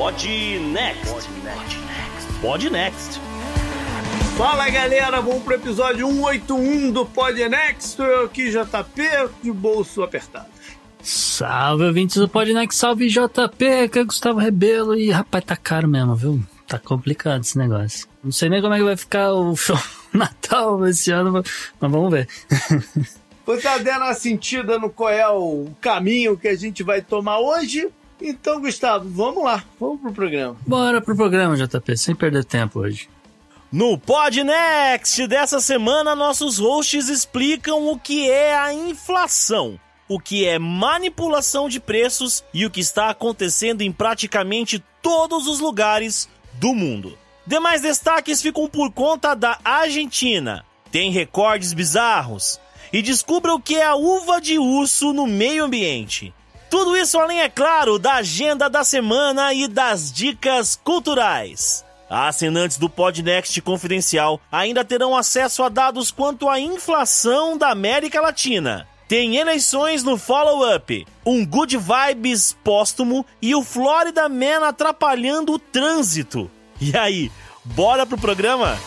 Pod Next. Pod Next. Fala galera, vamos pro episódio 181 do Pod Next. Eu aqui, JP, de bolso apertado. Salve, ouvintes do Podnext, salve JP, que é Gustavo Rebelo. E rapaz, tá caro mesmo, viu? Tá complicado esse negócio. Não sei nem como é que vai ficar o show Natal esse ano, mas vamos ver. Você tá dando uma sentida no qual é o caminho que a gente vai tomar hoje? Então, Gustavo, vamos lá, vamos pro programa. Bora pro programa, JP, sem perder tempo hoje. No Podnext dessa semana, nossos hosts explicam o que é a inflação, o que é manipulação de preços e o que está acontecendo em praticamente todos os lugares do mundo. Demais destaques ficam por conta da Argentina. Tem recordes bizarros. E descubra o que é a uva de urso no meio ambiente. Tudo isso além, é claro, da agenda da semana e das dicas culturais. Assinantes do Podnext Confidencial ainda terão acesso a dados quanto à inflação da América Latina. Tem eleições no follow-up, um Good Vibes póstumo e o Florida Man atrapalhando o trânsito. E aí, bora pro programa?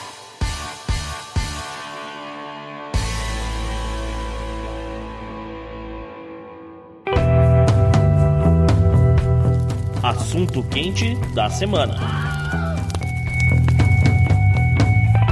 Assunto quente da semana.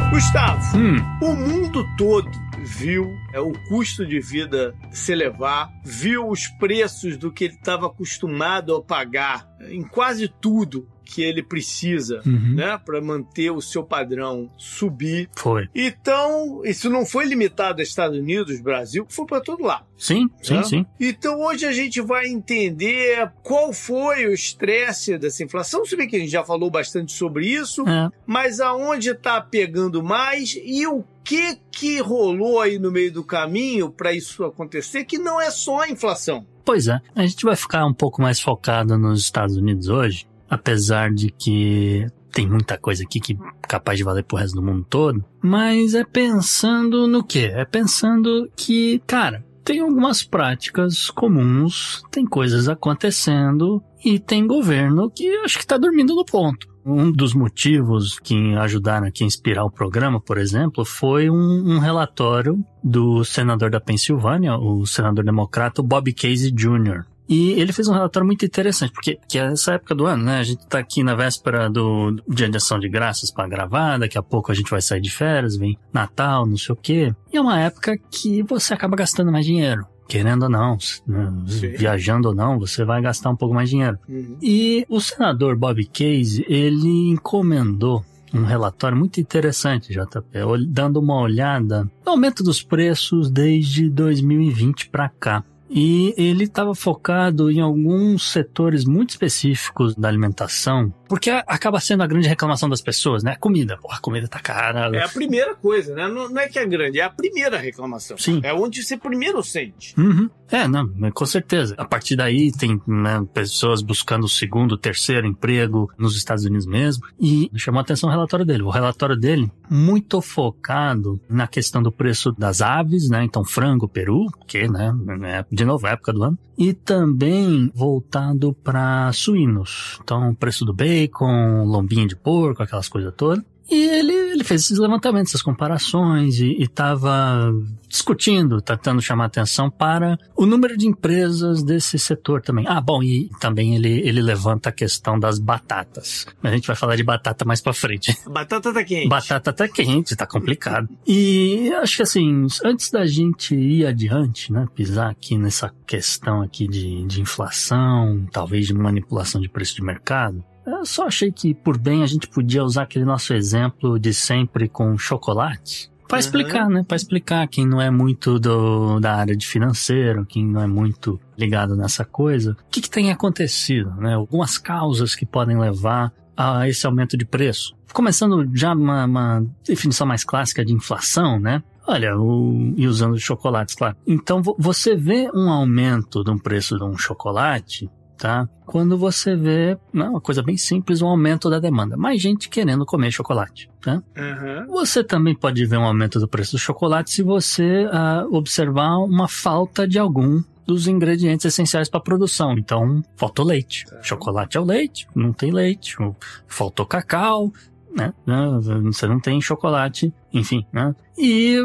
Gustavo, hum. o mundo todo viu é, o custo de vida se elevar, viu os preços do que ele estava acostumado a pagar em quase tudo que ele precisa, uhum. né, para manter o seu padrão subir. Foi. Então, isso não foi limitado a Estados Unidos, Brasil, foi para todo lado. Sim, sim, né? sim. Então, hoje a gente vai entender qual foi o estresse dessa inflação, se bem que a gente já falou bastante sobre isso, é. mas aonde está pegando mais e o que que rolou aí no meio do caminho para isso acontecer, que não é só a inflação. Pois é, a gente vai ficar um pouco mais focado nos Estados Unidos hoje, apesar de que tem muita coisa aqui que é capaz de valer pro resto do mundo todo, mas é pensando no quê? É pensando que, cara, tem algumas práticas comuns, tem coisas acontecendo e tem governo que acho que tá dormindo no ponto. Um dos motivos que ajudaram aqui a inspirar o programa, por exemplo, foi um, um relatório do senador da Pensilvânia, o senador democrata Bob Casey Jr., e ele fez um relatório muito interessante, porque que é essa época do ano, né? A gente tá aqui na véspera do Dia de Ação de Graças para gravar, daqui a pouco a gente vai sair de férias, vem Natal, não sei o quê. E é uma época que você acaba gastando mais dinheiro querendo ou não, né, viajando ou não, você vai gastar um pouco mais dinheiro. Uhum. E o senador Bob Casey, ele encomendou um relatório muito interessante, JP, dando uma olhada no aumento dos preços desde 2020 para cá. E ele estava focado em alguns setores muito específicos da alimentação, porque acaba sendo a grande reclamação das pessoas, né? Comida. Porra, a comida tá cara. É a primeira coisa, né? Não, não é que é grande, é a primeira reclamação. Sim. É onde você primeiro sente. Uhum. É, não, com certeza. A partir daí tem né, pessoas buscando o segundo, terceiro emprego nos Estados Unidos mesmo. E chamou a atenção o relatório dele. O relatório dele, muito focado na questão do preço das aves, né? Então, frango, peru, que, né? É, de novo, é época do ano. E também voltado para suínos. Então, preço do bacon, lombinho de porco, aquelas coisas todas. E ele, ele fez esses levantamentos, essas comparações e estava discutindo, tentando chamar atenção para o número de empresas desse setor também. Ah, bom, e também ele, ele levanta a questão das batatas. A gente vai falar de batata mais para frente. Batata tá quente. Batata tá quente, tá complicado. E acho que assim, antes da gente ir adiante, né, pisar aqui nessa questão aqui de, de inflação, talvez de manipulação de preço de mercado, eu só achei que, por bem, a gente podia usar aquele nosso exemplo de sempre com chocolate Para explicar, né? Para explicar quem não é muito do, da área de financeiro, quem não é muito ligado nessa coisa, o que, que tem acontecido, né? Algumas causas que podem levar a esse aumento de preço. Começando já uma, uma definição mais clássica de inflação, né? Olha, o, e usando chocolates, claro. Então você vê um aumento de um preço de um chocolate, tá? Quando você vê, né, uma coisa bem simples, um aumento da demanda. Mais gente querendo comer chocolate, tá? Uhum. Você também pode ver um aumento do preço do chocolate se você uh, observar uma falta de algum dos ingredientes essenciais para a produção. Então, faltou leite. Tá. Chocolate é o leite, não tem leite. Faltou cacau, né? Você não tem chocolate, enfim, né? E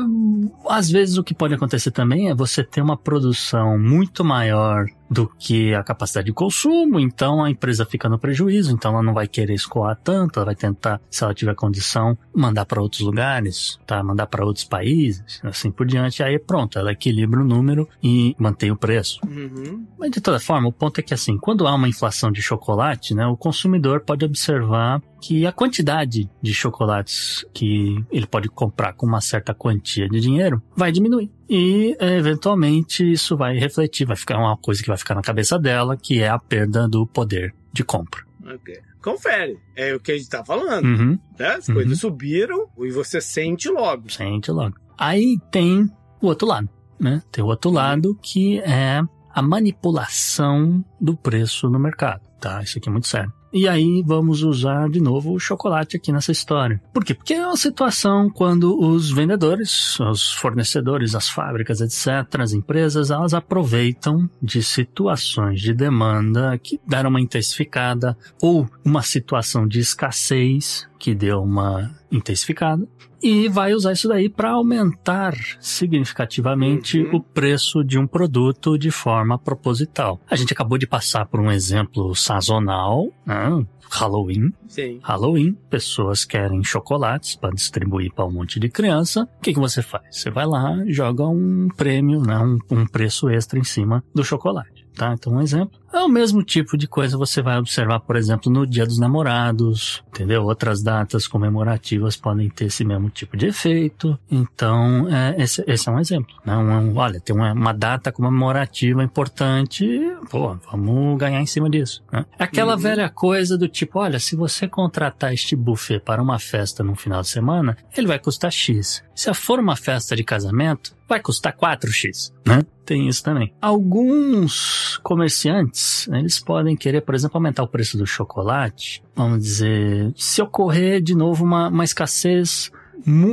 às vezes o que pode acontecer também é você ter uma produção muito maior do que a capacidade de consumo, então a empresa fica no prejuízo, então ela não vai querer escoar tanto, ela vai tentar, se ela tiver condição, mandar para outros lugares, tá? Mandar para outros países, assim por diante. Aí pronto, ela equilibra o número e mantém o preço. Uhum. Mas de toda forma, o ponto é que assim, quando há uma inflação de chocolate, né, o consumidor pode observar que a quantidade de chocolates que ele pode comprar com uma certa quantia de dinheiro vai diminuir. E, eventualmente, isso vai refletir, vai ficar uma coisa que vai ficar na cabeça dela, que é a perda do poder de compra. Ok. Confere. É o que a gente tá falando. Uhum. Né? As uhum. coisas subiram e você sente logo. Sente logo. Aí tem o outro lado, né? Tem o outro lado que é a manipulação do preço no mercado, tá? Isso aqui é muito sério. E aí vamos usar de novo o chocolate aqui nessa história. Por quê? Porque é uma situação quando os vendedores, os fornecedores, as fábricas, etc., as empresas, elas aproveitam de situações de demanda que deram uma intensificada ou uma situação de escassez que deu uma intensificada e vai usar isso daí para aumentar significativamente uhum. o preço de um produto de forma proposital. A gente acabou de passar por um exemplo sazonal, né? Halloween. Sim. Halloween, pessoas querem chocolates para distribuir para um monte de criança. O que, que você faz? Você vai lá, joga um prêmio, né? um, um preço extra em cima do chocolate tá? Então, um exemplo. É o mesmo tipo de coisa você vai observar, por exemplo, no Dia dos Namorados, entendeu? Outras datas comemorativas podem ter esse mesmo tipo de efeito. Então, é, esse, esse, é um exemplo. Né? Um, olha, tem uma, uma, data comemorativa importante, pô, vamos ganhar em cima disso. Né? Aquela uhum. velha coisa do tipo, olha, se você contratar este buffet para uma festa no final de semana, ele vai custar X. Se for uma festa de casamento, vai custar 4x, né? Tem isso também. Alguns comerciantes, eles podem querer, por exemplo, aumentar o preço do chocolate. Vamos dizer, se ocorrer de novo uma, uma escassez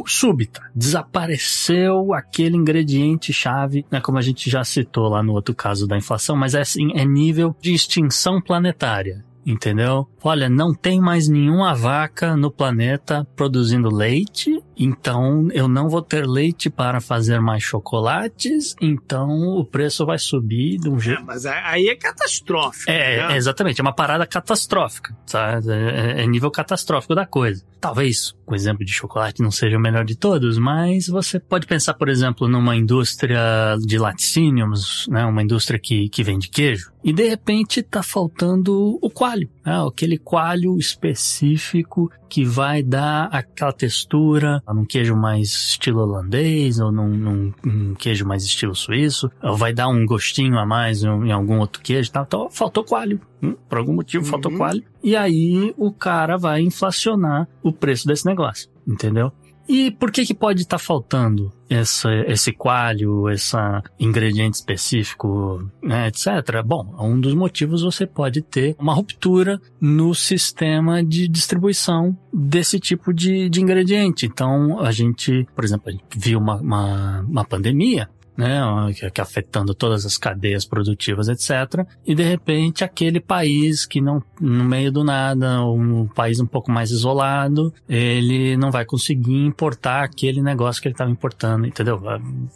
súbita. Desapareceu aquele ingrediente chave, né, como a gente já citou lá no outro caso da inflação, mas é, assim, é nível de extinção planetária entendeu? Olha, não tem mais nenhuma vaca no planeta produzindo leite, então eu não vou ter leite para fazer mais chocolates, então o preço vai subir de um jeito. É, mas aí é catastrófico. É, né? exatamente, é uma parada catastrófica, sabe? É, é, nível catastrófico da coisa. Talvez o exemplo de chocolate não seja o melhor de todos, mas você pode pensar, por exemplo, numa indústria de laticínios, né? Uma indústria que, que vende queijo, e de repente está faltando o coalho, né? aquele coalho específico que vai dar aquela textura num queijo mais estilo holandês ou num, num, num queijo mais estilo suíço, ou vai dar um gostinho a mais em, em algum outro queijo, tá? então faltou coalho. Hum, por algum motivo uhum. faltou coalho. E aí o cara vai inflacionar o preço desse negócio, entendeu? E por que que pode estar tá faltando essa, esse coalho, esse ingrediente específico, né, etc? Bom, um dos motivos você pode ter uma ruptura no sistema de distribuição desse tipo de, de ingrediente. Então, a gente, por exemplo, a gente viu uma, uma, uma pandemia né, que, afetando todas as cadeias produtivas, etc. E de repente aquele país que não, no meio do nada, um país um pouco mais isolado, ele não vai conseguir importar aquele negócio que ele estava importando, entendeu?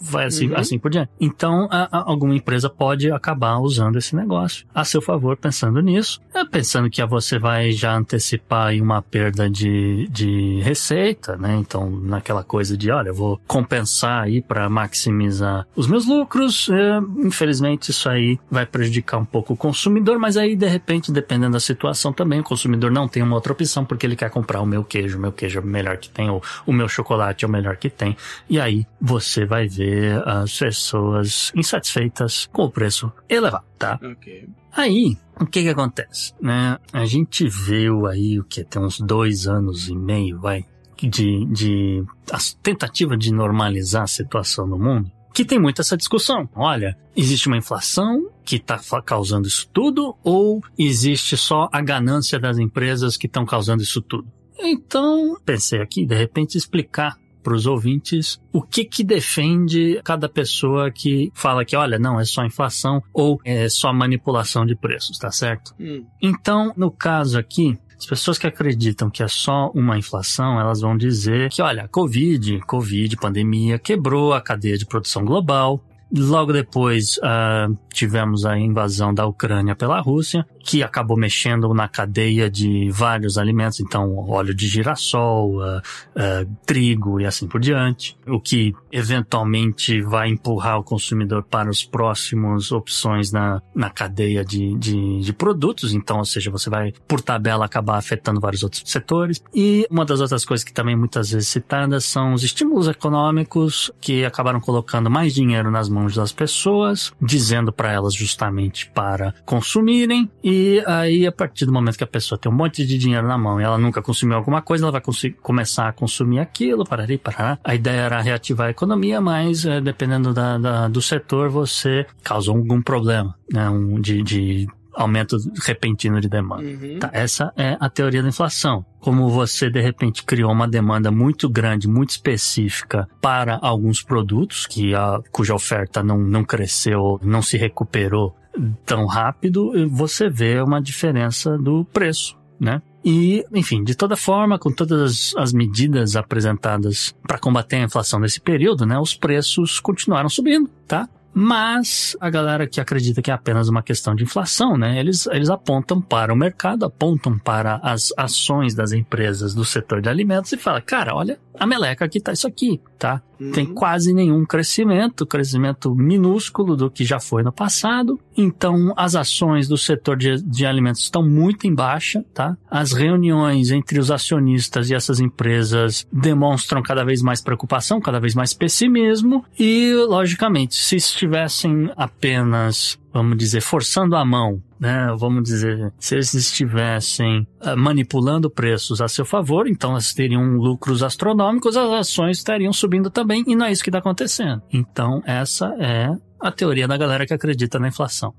Vai assim, uhum. assim por diante. Então, a, a, alguma empresa pode acabar usando esse negócio a seu favor, pensando nisso, é, pensando que você vai já antecipar uma perda de, de receita, né? Então, naquela coisa de, olha, eu vou compensar aí para maximizar os meus lucros. É, infelizmente, isso aí vai prejudicar um pouco o consumidor, mas aí, de repente, dependendo da situação também, o consumidor não tem uma outra opção porque ele quer comprar o meu queijo, o meu queijo é o melhor que tem, ou o meu chocolate é o melhor que tem. E aí você vai ver as pessoas insatisfeitas com o preço elevado, tá? Ok. Aí, o que que acontece, né? A gente viu aí o que tem uns dois anos e meio, vai, de, de a tentativa de normalizar a situação no mundo, que tem muito essa discussão. Olha, existe uma inflação que está causando isso tudo ou existe só a ganância das empresas que estão causando isso tudo? Então, pensei aqui, de repente, explicar para os ouvintes o que que defende cada pessoa que fala que, olha, não, é só inflação ou é só manipulação de preços, tá certo? Hum. Então, no caso aqui, as pessoas que acreditam que é só uma inflação, elas vão dizer que, olha, Covid, Covid, pandemia, quebrou a cadeia de produção global. Logo depois, uh, tivemos a invasão da Ucrânia pela Rússia que acabou mexendo na cadeia de vários alimentos, então óleo de girassol, uh, uh, trigo e assim por diante, o que eventualmente vai empurrar o consumidor para os próximos opções na, na cadeia de, de, de produtos, então, ou seja, você vai, por tabela, acabar afetando vários outros setores. E uma das outras coisas que também muitas vezes citadas são os estímulos econômicos que acabaram colocando mais dinheiro nas mãos das pessoas, dizendo para elas justamente para consumirem e e aí, a partir do momento que a pessoa tem um monte de dinheiro na mão e ela nunca consumiu alguma coisa, ela vai começar a consumir aquilo, parari, parará. A ideia era reativar a economia, mas é, dependendo da, da, do setor, você causa algum problema, né? Um, de, de aumento repentino de demanda. Uhum. Tá, essa é a teoria da inflação. Como você de repente criou uma demanda muito grande, muito específica para alguns produtos que a, cuja oferta não, não cresceu, não se recuperou tão rápido, você vê uma diferença do preço, né? E, enfim, de toda forma, com todas as medidas apresentadas para combater a inflação nesse período, né, os preços continuaram subindo, tá? Mas a galera que acredita que é apenas uma questão de inflação, né? Eles, eles apontam para o mercado, apontam para as ações das empresas do setor de alimentos e fala, cara, olha, a meleca aqui tá isso aqui, tá? Uhum. Tem quase nenhum crescimento, crescimento minúsculo do que já foi no passado. Então, as ações do setor de, de alimentos estão muito em baixa, tá? As reuniões entre os acionistas e essas empresas demonstram cada vez mais preocupação, cada vez mais pessimismo e, logicamente, se estivessem apenas vamos dizer, forçando a mão, né? Vamos dizer, se eles estivessem uh, manipulando preços a seu favor, então eles teriam lucros astronômicos, as ações estariam subindo também, e não é isso que está acontecendo. Então, essa é a teoria da galera que acredita na inflação.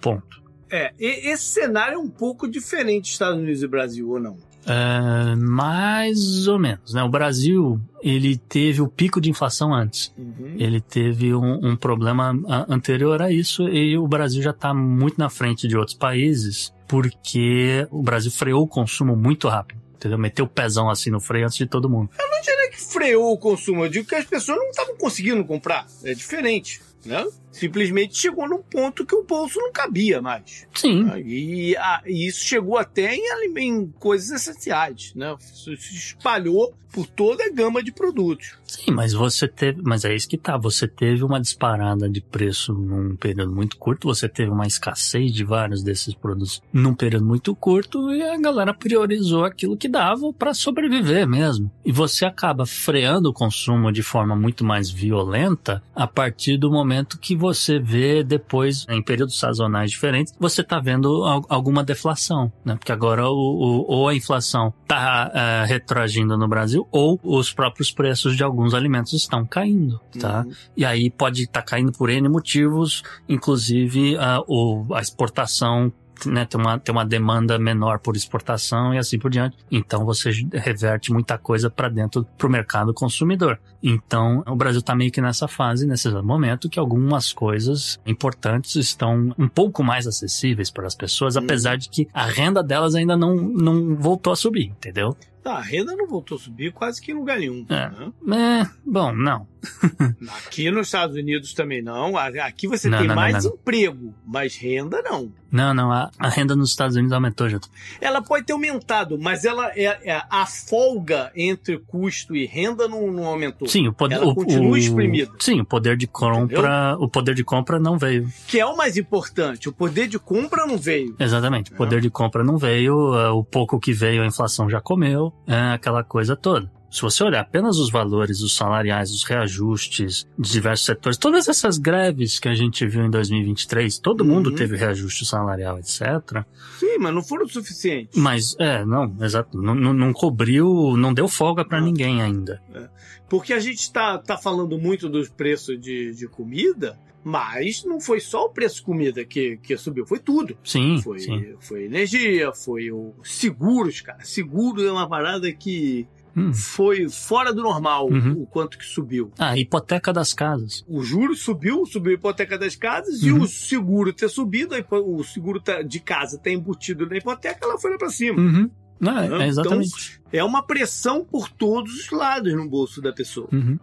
Ponto. É, esse cenário é um pouco diferente dos Estados Unidos e Brasil, ou não? É, mais ou menos, né? O Brasil, ele teve o pico de inflação antes. Uhum. Ele teve um, um, problema anterior a isso e o Brasil já está muito na frente de outros países porque o Brasil freou o consumo muito rápido. Entendeu? Meteu o pezão assim no freio antes de todo mundo. Eu não diria que freou o consumo, eu digo que as pessoas não estavam conseguindo comprar. É diferente, né? simplesmente chegou num ponto que o bolso não cabia mais. Sim. E, a, e isso chegou até em, em, coisas essenciais, né? Isso se espalhou por toda a gama de produtos. Sim, mas você teve, mas é isso que tá, você teve uma disparada de preço num período muito curto, você teve uma escassez de vários desses produtos num período muito curto e a galera priorizou aquilo que dava para sobreviver mesmo. E você acaba freando o consumo de forma muito mais violenta a partir do momento que você vê depois, em períodos sazonais diferentes, você está vendo alguma deflação, né? Porque agora o, o ou a inflação está é, retroagindo no Brasil, ou os próprios preços de alguns alimentos estão caindo, tá? Uhum. E aí pode estar tá caindo por N motivos, inclusive uh, o, a exportação né, tem, uma, tem uma demanda menor por exportação e assim por diante. Então você reverte muita coisa para dentro para o mercado consumidor. Então o Brasil está meio que nessa fase, nesse momento, que algumas coisas importantes estão um pouco mais acessíveis para as pessoas, hum. apesar de que a renda delas ainda não, não voltou a subir, entendeu? Tá, a renda não voltou a subir quase que em lugar nenhum. É. Né? é bom, não. Aqui nos Estados Unidos também não. Aqui você não, tem não, mais não, emprego, mas renda não. Não, não. A, a, renda nos Estados Unidos aumentou já. Ela pode ter aumentado, mas ela é, é a folga entre custo e renda não, não aumentou. Sim, o poder ela o, continua o, exprimida. Sim, o poder de compra, Entendeu? o poder de compra não veio. Que é o mais importante. O poder de compra não veio. Exatamente. O poder de compra não veio. É, o pouco que veio a inflação já comeu. É aquela coisa toda. Se você olhar apenas os valores, os salariais, os reajustes de diversos setores, todas essas greves que a gente viu em 2023, todo uhum. mundo teve reajuste salarial, etc. Sim, mas não foram suficientes. Mas, é, não, exato. Não, não, não cobriu, não deu folga para ninguém ainda. É. Porque a gente está tá falando muito dos preços de, de comida, mas não foi só o preço de comida que, que subiu, foi tudo. Sim foi, sim. foi energia, foi o seguros, cara. Seguro é uma parada que hum. foi fora do normal uhum. o quanto que subiu. Ah, hipoteca das casas. O juro subiu, subiu a hipoteca das casas uhum. e o seguro ter subido, o seguro tá, de casa ter embutido na hipoteca, ela foi lá para cima. Uhum. Não, é, então, exatamente. Então, é uma pressão por todos os lados no bolso da pessoa. Uhum.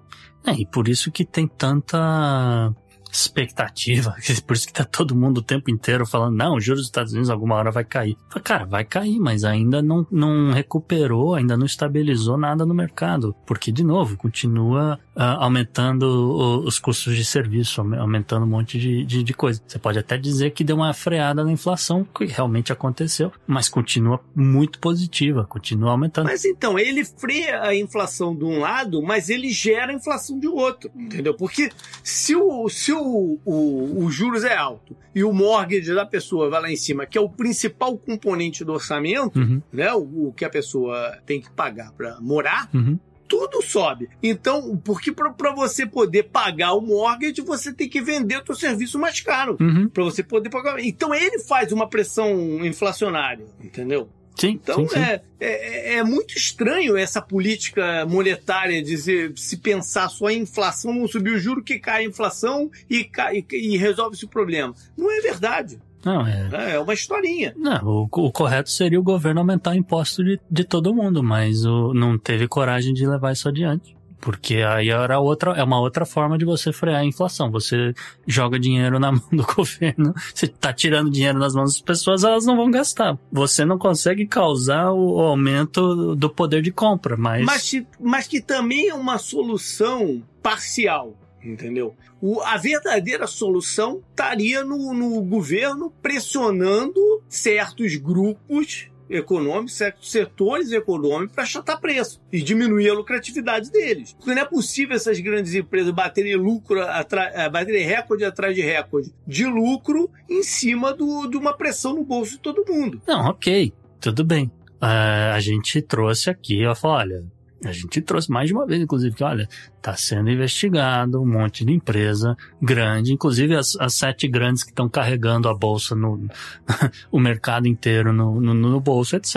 É, e por isso que tem tanta expectativa, por isso que tá todo mundo o tempo inteiro falando, não, os juros dos Estados Unidos alguma hora vai cair. Cara, vai cair, mas ainda não, não recuperou, ainda não estabilizou nada no mercado, porque, de novo, continua uh, aumentando o, os custos de serviço, aumentando um monte de, de, de, coisa. Você pode até dizer que deu uma freada na inflação, que realmente aconteceu, mas continua muito positiva, continua aumentando. Mas então, ele freia a inflação de um lado, mas ele gera a inflação de outro, entendeu? Porque se o, se o o, o, juros é alto e o mortgage da pessoa vai lá em cima, que é o principal componente do orçamento, uhum. né, o, o, que a pessoa tem que pagar para morar, uhum tudo sobe. Então, porque para você poder pagar o mortgage, você tem que vender o seu serviço mais caro. Uhum. Para você poder pagar. Então, ele faz uma pressão inflacionária, entendeu? Sim, então sim, sim. É, é, é, muito estranho essa política monetária de se, se pensar só em inflação, subir o juro que cai a inflação e, cai, e resolve-se o problema. Não é verdade. Não, é... é. É uma historinha. Não, o, o correto seria o governo aumentar o imposto de, de todo mundo, mas o, não teve coragem de levar isso adiante. Porque aí era outra, é uma outra forma de você frear a inflação. Você joga dinheiro na mão do governo, você está tirando dinheiro nas mãos das pessoas, elas não vão gastar. Você não consegue causar o, aumento do poder de compra, mas... mas. Mas que também é uma solução parcial entendeu? O, a verdadeira solução estaria no, no governo pressionando certos grupos econômicos, certos setores econômicos para achatar preço e diminuir a lucratividade deles. Porque não é possível essas grandes empresas baterem lucro, eh, baterem recorde atrás de recorde de lucro em cima do, de uma pressão no bolso de todo mundo. Não, ok, tudo bem. Uh, a gente trouxe aqui, eu falou, olha, a gente trouxe mais de uma vez, inclusive, que olha, está sendo investigado um monte de empresa grande, inclusive as, as sete grandes que estão carregando a bolsa no o mercado inteiro no, no, no, bolso, etc.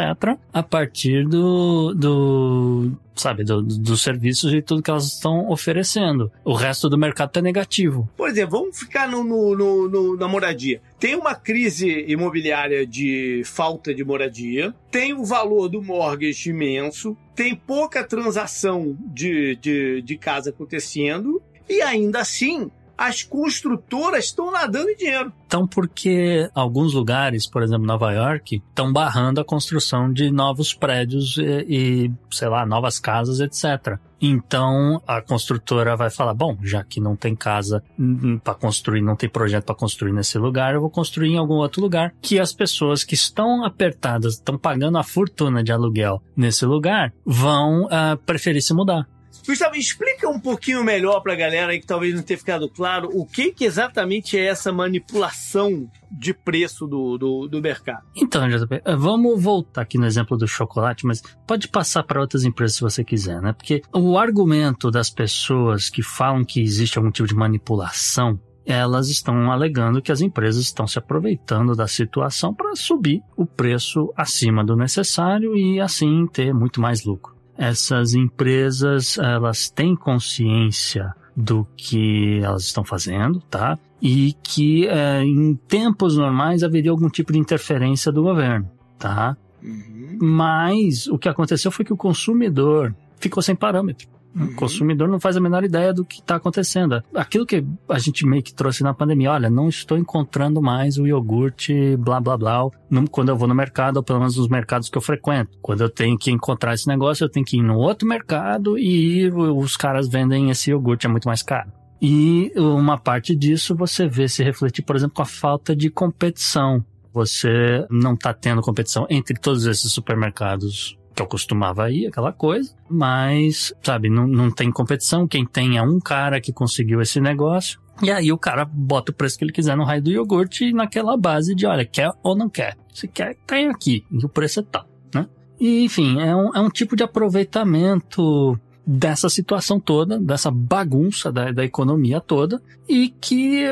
A partir do, do sabe, do, dos serviços e tudo que elas estão oferecendo. O resto do mercado está negativo. Por exemplo, vamos ficar no, no, no, na moradia. Tem uma crise imobiliária de falta de moradia, tem o valor do mortgage imenso, tem pouca transação de, de, de casa acontecendo, e ainda assim as construtoras estão nadando em dinheiro. Então, porque alguns lugares, por exemplo, Nova York, estão barrando a construção de novos prédios e, e, sei lá, novas casas, etc. Então, a construtora vai falar: bom, já que não tem casa para construir, não tem projeto para construir nesse lugar, eu vou construir em algum outro lugar que as pessoas que estão apertadas, estão pagando a fortuna de aluguel nesse lugar, vão uh, preferir se mudar. Gustavo, explica um pouquinho melhor para a galera aí que talvez não tenha ficado claro o que, que exatamente é essa manipulação de preço do, do, do, mercado. Então, JP, eh, vamos voltar aqui no exemplo do chocolate, mas pode passar para outras empresas se você quiser, né? Porque o argumento das pessoas que falam que existe algum tipo de manipulação elas estão alegando que as empresas estão se aproveitando da situação para subir o preço acima do necessário e assim ter muito mais lucro essas empresas elas têm consciência do que elas estão fazendo, tá? E que é, em tempos normais haveria algum tipo de interferência do governo, tá? Uhum. Mas o que aconteceu foi que o consumidor ficou sem parâmetro. Uhum. O consumidor não faz a menor ideia do que está acontecendo. Aquilo que a gente meio que trouxe na pandemia, olha, não estou encontrando mais o iogurte, blá blá blá, quando eu vou no mercado, ou pelo menos nos mercados que eu frequento. Quando eu tenho que encontrar esse negócio, eu tenho que ir no outro mercado e os caras vendem esse iogurte, é muito mais caro. E uma parte disso você vê se refletir, por exemplo, com a falta de competição. Você não está tendo competição entre todos esses supermercados que eu costumava ir, aquela coisa, mas, sabe, não, não tem competição. Quem tem é um cara que conseguiu esse negócio. E aí o cara bota o preço que ele quiser no raio do iogurte naquela base de, olha, quer ou não quer? Se quer, tem aqui. E o preço é tal, né? E, enfim, é um, é um tipo de aproveitamento dessa situação toda, dessa bagunça da, da economia toda, e que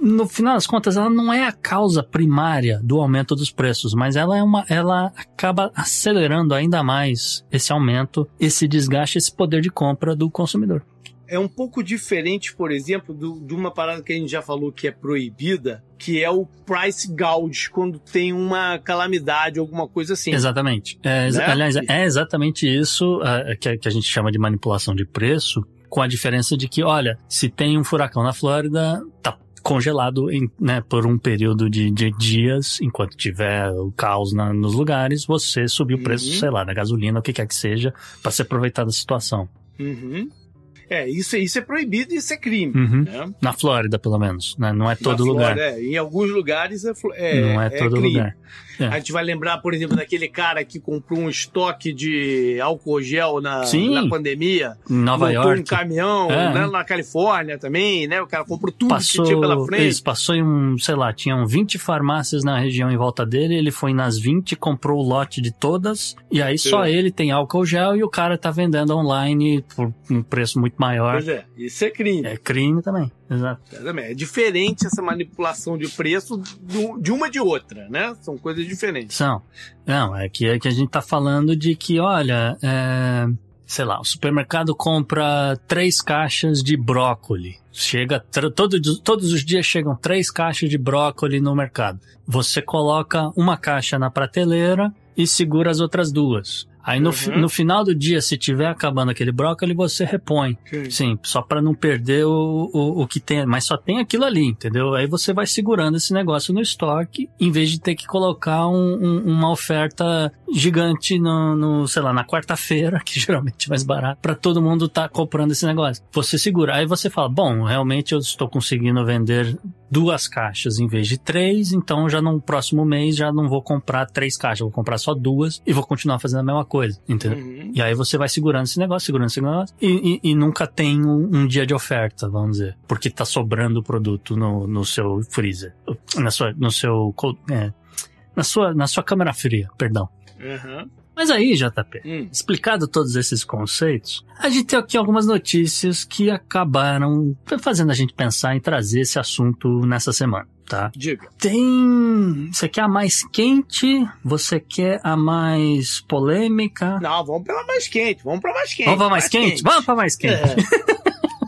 no final das contas, ela não é a causa primária do aumento dos preços, mas ela é uma, ela acaba acelerando ainda mais esse aumento, esse desgaste, esse poder de compra do consumidor é um pouco diferente, por exemplo, do, de uma parada que a gente já falou que é proibida, que é o price gouge, quando tem uma calamidade, alguma coisa assim. Exatamente. É, né? Aliás, é exatamente isso uh, que, que a gente chama de manipulação de preço, com a diferença de que, olha, se tem um furacão na Flórida, tá congelado em, né, por um período de, de, dias, enquanto tiver o caos na, nos lugares, você subir o preço, uhum. sei lá, da gasolina, o que quer que seja, para se aproveitar da situação. Uhum. É, isso, isso é proibido e isso é crime. Uhum. Né? Na Flórida, pelo menos. Né? Não é todo Na lugar. Flórida, é. Em alguns lugares é, é Não é, é todo crime. lugar. É. A gente vai lembrar, por exemplo, daquele cara que comprou um estoque de álcool gel na, na pandemia. Em Nova York. um caminhão, é. né, na Califórnia também, né? O cara comprou tudo passou, que tinha pela frente. Isso, passou em um, sei lá, tinham 20 farmácias na região em volta dele, ele foi nas 20, comprou o lote de todas, e aí só é. ele tem álcool gel e o cara tá vendendo online por um preço muito maior. Pois é, isso é crime. É crime também. Exato. É diferente essa manipulação de preço de uma de outra, né? São coisas diferentes. São. Não, é que, é que a gente tá falando de que, olha, é, sei lá, o supermercado compra três caixas de brócoli. Chega, todo, todos os dias chegam três caixas de brócoli no mercado. Você coloca uma caixa na prateleira e segura as outras duas. Aí no, uhum. no final do dia, se tiver acabando aquele brócolis, você repõe. Sim, Sim só para não perder o, o, o, que tem. Mas só tem aquilo ali, entendeu? Aí você vai segurando esse negócio no estoque, em vez de ter que colocar um, um, uma oferta gigante no, no sei lá, na quarta-feira, que geralmente é mais barato, para todo mundo estar tá comprando esse negócio. Você segura. Aí você fala, bom, realmente eu estou conseguindo vender duas caixas em vez de três, então já no próximo mês já não vou comprar três caixas, vou comprar só duas e vou continuar fazendo a mesma coisa, entendeu? Uhum. E aí você vai segurando esse negócio, segurando esse negócio e, e, e nunca tem um, um, dia de oferta, vamos dizer, porque tá sobrando o produto no, no seu freezer, na sua, no seu, é, na sua, na sua câmera fria, perdão. Uhum. Mas aí, JP, hum. explicado todos esses conceitos, a gente tem aqui algumas notícias que acabaram fazendo a gente pensar em trazer esse assunto nessa semana. Tá? Diga. Tem. Você quer a mais quente? Você quer a mais polêmica? Não, vamos pela mais quente. Vamos pra mais quente. Vamos pra mais, mais quente? quente? Vamos pra mais quente. É.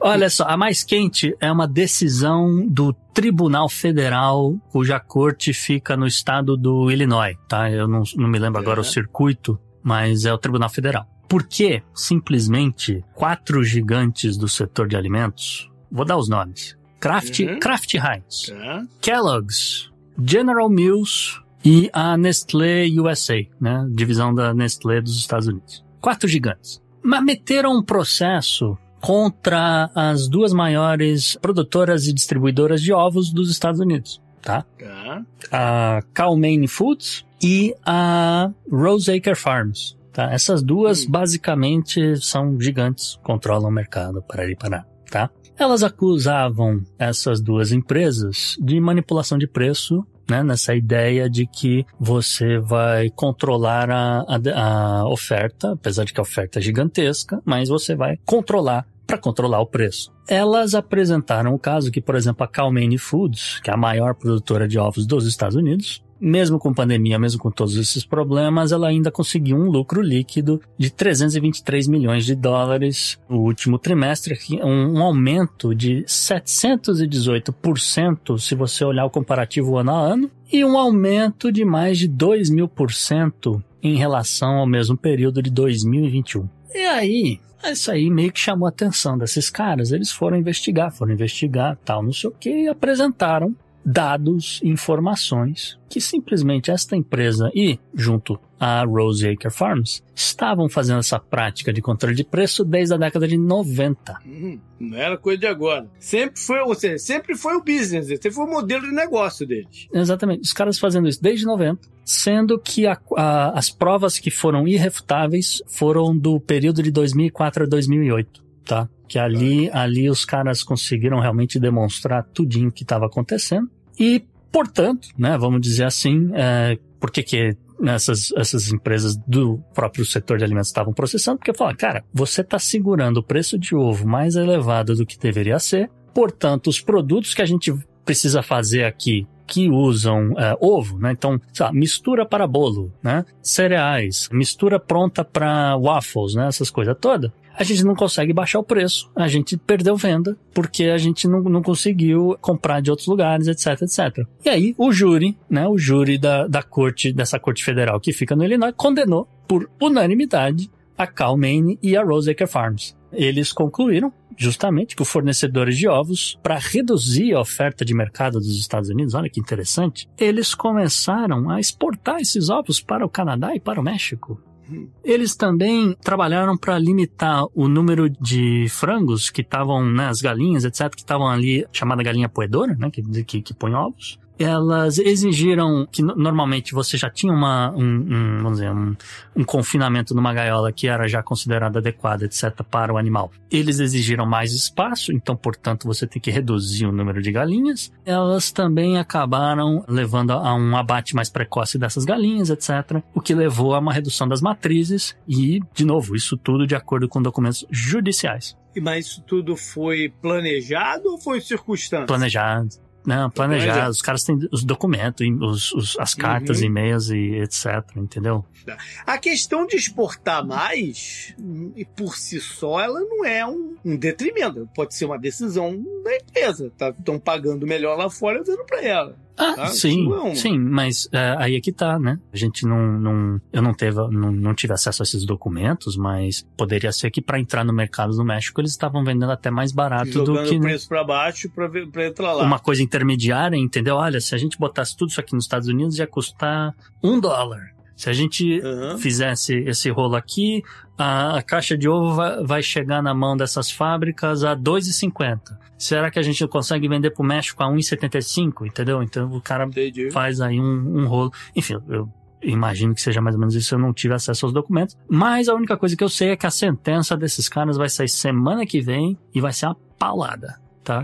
Olha só, a mais quente é uma decisão do Tribunal Federal, cuja corte fica no estado do Illinois, tá? Eu não, não me lembro agora o circuito, mas é o Tribunal Federal. Por que simplesmente quatro gigantes do setor de alimentos, vou dar os nomes, Kraft, uhum. Kraft Heinz, uhum. Kellogg's, General Mills e a Nestlé USA, né? Divisão da Nestlé dos Estados Unidos. Quatro gigantes. Mas meteram um processo contra as duas maiores produtoras e distribuidoras de ovos dos Estados Unidos, tá? Tá. A Calmaine Foods e a Roseacre Farms. Tá? Essas duas hum. basicamente são gigantes, controlam o mercado para ir parar, tá? Elas acusavam essas duas empresas de manipulação de preço né, nessa ideia de que você vai controlar a, a, a, oferta, apesar de que a oferta é gigantesca, mas você vai controlar para controlar o preço. Elas apresentaram o caso que, por exemplo, a Calmane Foods, que é a maior produtora de ovos dos Estados Unidos, mesmo com pandemia, mesmo com todos esses problemas, ela ainda conseguiu um lucro líquido de 323 milhões de dólares no último trimestre, um, um aumento de 718% se você olhar o comparativo ano a ano, e um aumento de mais de 2 mil por cento em relação ao mesmo período de 2021. E aí, isso aí meio que chamou a atenção desses caras. Eles foram investigar, foram investigar, tal, não sei o que, e apresentaram dados, informações que simplesmente esta empresa e, junto a Rose Acre Farms, estavam fazendo essa prática de controle de preço desde a década de 90. Hum, não era coisa de agora. Sempre foi, ou seja, sempre foi o business, sempre foi o modelo de negócio deles. Exatamente. Os caras fazendo isso desde 90, sendo que a, a, as provas que foram irrefutáveis foram do período de 2004 a 2008, tá? Que ali, ali os caras conseguiram realmente demonstrar tudinho que estava acontecendo. E, portanto, né, vamos dizer assim, é, por que que essas, essas empresas do próprio setor de alimentos estavam processando? Porque falaram, cara, você está segurando o preço de ovo mais elevado do que deveria ser, portanto, os produtos que a gente precisa fazer aqui que usam é, ovo, né? Então, sabe, mistura para bolo, né? Cereais, mistura pronta para waffles, né? Essas coisas todas a gente não consegue baixar o preço. A gente perdeu venda porque a gente não, não conseguiu comprar de outros lugares, etc, etc. E aí o júri, né, o júri da, da corte, dessa corte federal que fica no Illinois, condenou por unanimidade a Cal Maine e a Roseacre Farms. Eles concluíram justamente que os fornecedores de ovos, para reduzir a oferta de mercado dos Estados Unidos, olha que interessante, eles começaram a exportar esses ovos para o Canadá e para o México. Eles também trabalharam para limitar o número de frangos que estavam, né, as galinhas, etc., que estavam ali, chamada galinha poedora, né, que, que, que põe ovos elas exigiram que normalmente você já tinha uma, um, um vamos dizer, um, um, confinamento numa gaiola que era já considerado adequado, etc., para o animal. Eles exigiram mais espaço, então, portanto, você tem que reduzir o número de galinhas. Elas também acabaram levando a um abate mais precoce dessas galinhas, etc., o que levou a uma redução das matrizes e, de novo, isso tudo de acordo com documentos judiciais. Mas isso tudo foi planejado ou foi circunstância? Planejado. Não, planejar. Os caras têm os documentos, os, os as cartas, uhum. e-mails e etc, entendeu? A questão de exportar mais, e por si só, ela não é um, um detrimento. Pode ser uma decisão da empresa. Estão tá, pagando melhor lá fora, dando para ela. Ah, tá? sim, é sim, mas é, aí é que tá, né? A gente não, não eu não teve, não, não tive acesso a esses documentos, mas poderia ser que para entrar no mercado do México eles estavam vendendo até mais barato Jogando do que o preço para baixo para entrar lá. Uma coisa intermediária, entendeu? Olha, se a gente botasse tudo isso aqui nos Estados Unidos ia custar um dólar. Se a gente uhum. fizesse esse rolo aqui, a, a caixa de ovo vai, vai, chegar na mão dessas fábricas a 2,50. Será que a gente consegue vender para o México a 1,75? Entendeu? Então o cara Entendi. faz aí um, um rolo. Enfim, eu imagino que seja mais ou menos isso, eu não tive acesso aos documentos. Mas a única coisa que eu sei é que a sentença desses caras vai sair semana que vem e vai ser uma paulada, tá?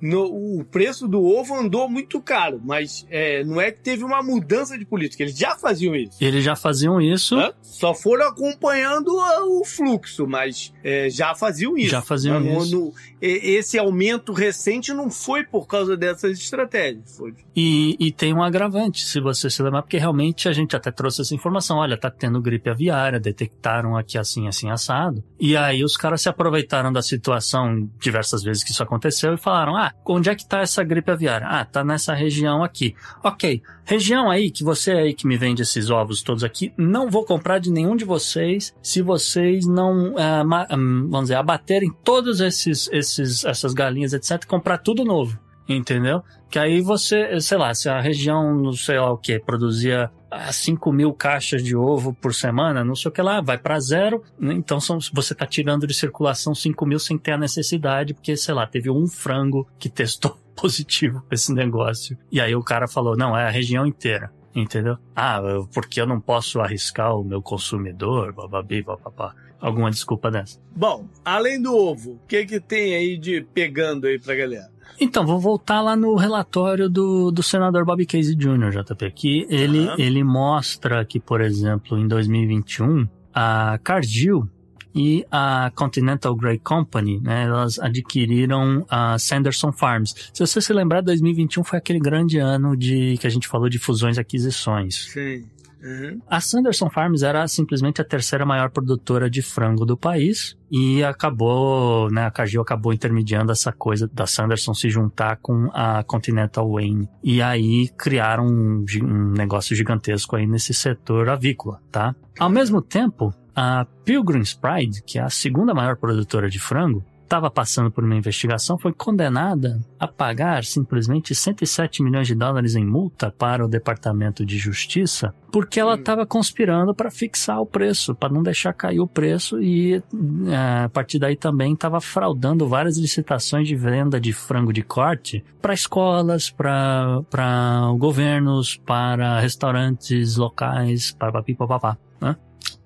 No, o preço do ovo andou muito caro, mas é, não é que teve uma mudança de política, eles já faziam isso. Eles já faziam isso. Hã? Só foram acompanhando o fluxo, mas é, já faziam isso. Já faziam isso. No, esse aumento recente não foi por causa dessas estratégias. Foi. E, e tem um agravante, se você se lembrar, porque realmente a gente até trouxe essa informação. Olha, tá tendo gripe aviária, detectaram aqui assim, assim, assado. E aí os caras se aproveitaram da situação diversas vezes que isso aconteceu e falaram: ah, onde é que tá essa gripe aviária? Ah, tá nessa região aqui. Ok, região aí que você aí que me vende esses ovos todos aqui, não vou comprar de nenhum de vocês se vocês não, é, vamos dizer, abaterem todos esses, esses, essas galinhas, etc, comprar tudo novo. Entendeu? Que aí você, sei lá, se a região, não sei lá o que, produzia 5 mil caixas de ovo por semana, não sei o que lá, vai para zero. Né? Então são, você está tirando de circulação 5 mil sem ter a necessidade, porque, sei lá, teve um frango que testou positivo esse negócio. E aí o cara falou: não, é a região inteira. Entendeu? Ah, porque eu não posso arriscar o meu consumidor, bababi, bababá. Alguma desculpa dessa. Bom, além do ovo, o que que tem aí de pegando aí pra galera? Então, vou voltar lá no relatório do, do senador Bob Casey Jr., JP, que ele, uhum. ele mostra que, por exemplo, em 2021, a Cargill e a Continental Grey Company, né, elas adquiriram a Sanderson Farms. Se você se lembrar, 2021 foi aquele grande ano de que a gente falou de fusões e aquisições. Sim. Uhum. A Sanderson Farms era simplesmente a terceira maior produtora de frango do país e acabou, né, a Cargill acabou intermediando essa coisa da Sanderson se juntar com a Continental Wayne e aí criaram um, um negócio gigantesco aí nesse setor avícola, tá? Ao mesmo tempo, a Pilgrim's Pride, que é a segunda maior produtora de frango, estava passando por uma investigação, foi condenada a pagar simplesmente 107 milhões de dólares em multa para o Departamento de Justiça, porque ela estava conspirando para fixar o preço, para não deixar cair o preço e é, a partir daí também estava fraudando várias licitações de venda de frango de corte para escolas, para governos, para restaurantes locais, papapá, né?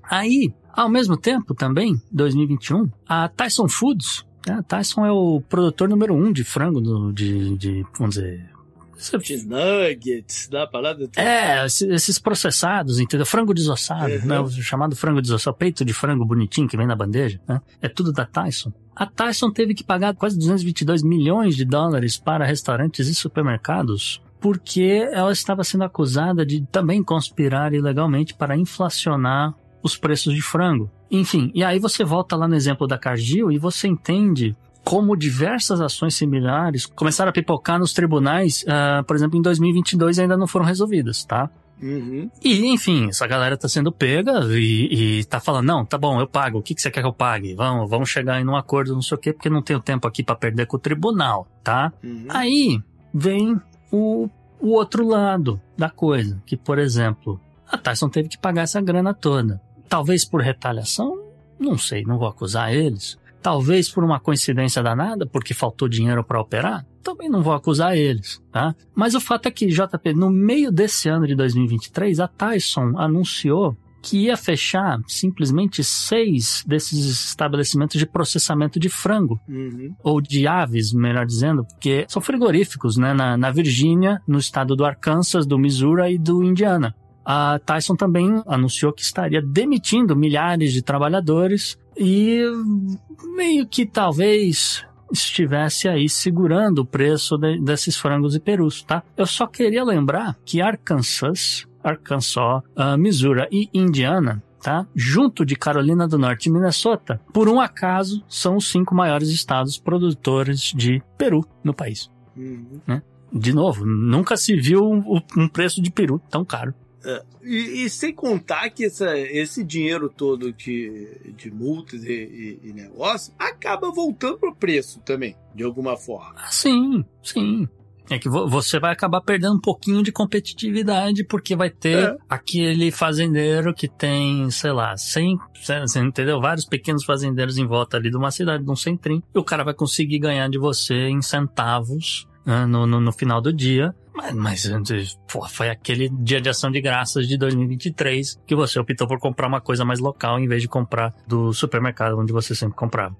Aí, ao mesmo tempo também, 2021, a Tyson Foods é, Tyson é o produtor número um de frango, do, de, de, vamos dizer... De nuggets, da parada. É, esses processados, entendeu? Frango desossado, uhum. né? O chamado frango desossado, peito de frango bonitinho que vem na bandeja, né? É tudo da Tyson. A Tyson teve que pagar quase 222 milhões de dólares para restaurantes e supermercados porque ela estava sendo acusada de também conspirar ilegalmente para inflacionar os preços de frango. Enfim, e aí você volta lá no exemplo da Cargill e você entende como diversas ações similares começaram a pipocar nos tribunais, uh, por exemplo, em 2022 ainda não foram resolvidas, tá? Uhum. E, enfim, essa galera tá sendo pega e, e tá falando, não, tá bom, eu pago, o que, que você quer que eu pague? Vamos, vamos chegar em um acordo, não sei o quê, porque não tenho tempo aqui para perder com o tribunal, tá? Uhum. Aí vem o, o outro lado da coisa, que, por exemplo, a Tyson teve que pagar essa grana toda. Talvez por retaliação, não sei, não vou acusar eles. Talvez por uma coincidência danada, porque faltou dinheiro para operar, também não vou acusar eles, tá? Mas o fato é que, JP, no meio desse ano de 2023, a Tyson anunciou que ia fechar simplesmente seis desses estabelecimentos de processamento de frango. Uhum. Ou de aves, melhor dizendo, porque são frigoríficos, né? Na, na Virgínia, no estado do Arkansas, do Missouri e do Indiana a Tyson também anunciou que estaria demitindo milhares de trabalhadores e meio que talvez estivesse aí segurando o preço de, desses frangos e perus, tá? Eu só queria lembrar que Arkansas, Arkansas, uh, Missouri e Indiana Tá? Junto de Carolina do Norte e Minnesota, por um acaso, são os cinco maiores estados produtores de peru no país. Uhum. Né? De novo, nunca se viu um, um preço de peru tão caro. É, e, e, sem contar que essa, esse dinheiro todo de, de multas e, e, e negócio acaba voltando pro preço também, de alguma forma. Ah, sim, sim. É que você vai acabar perdendo um pouquinho de competitividade, porque vai ter é. aquele fazendeiro que tem, sei lá, 100, você entendeu? Vários pequenos fazendeiros em volta ali de uma cidade, de um centrinho, e o cara vai conseguir ganhar de você em centavos né, no, no, no final do dia mas, mas pô, foi aquele dia de ação de graças de 2023 que você optou por comprar uma coisa mais local em vez de comprar do supermercado onde você sempre comprava.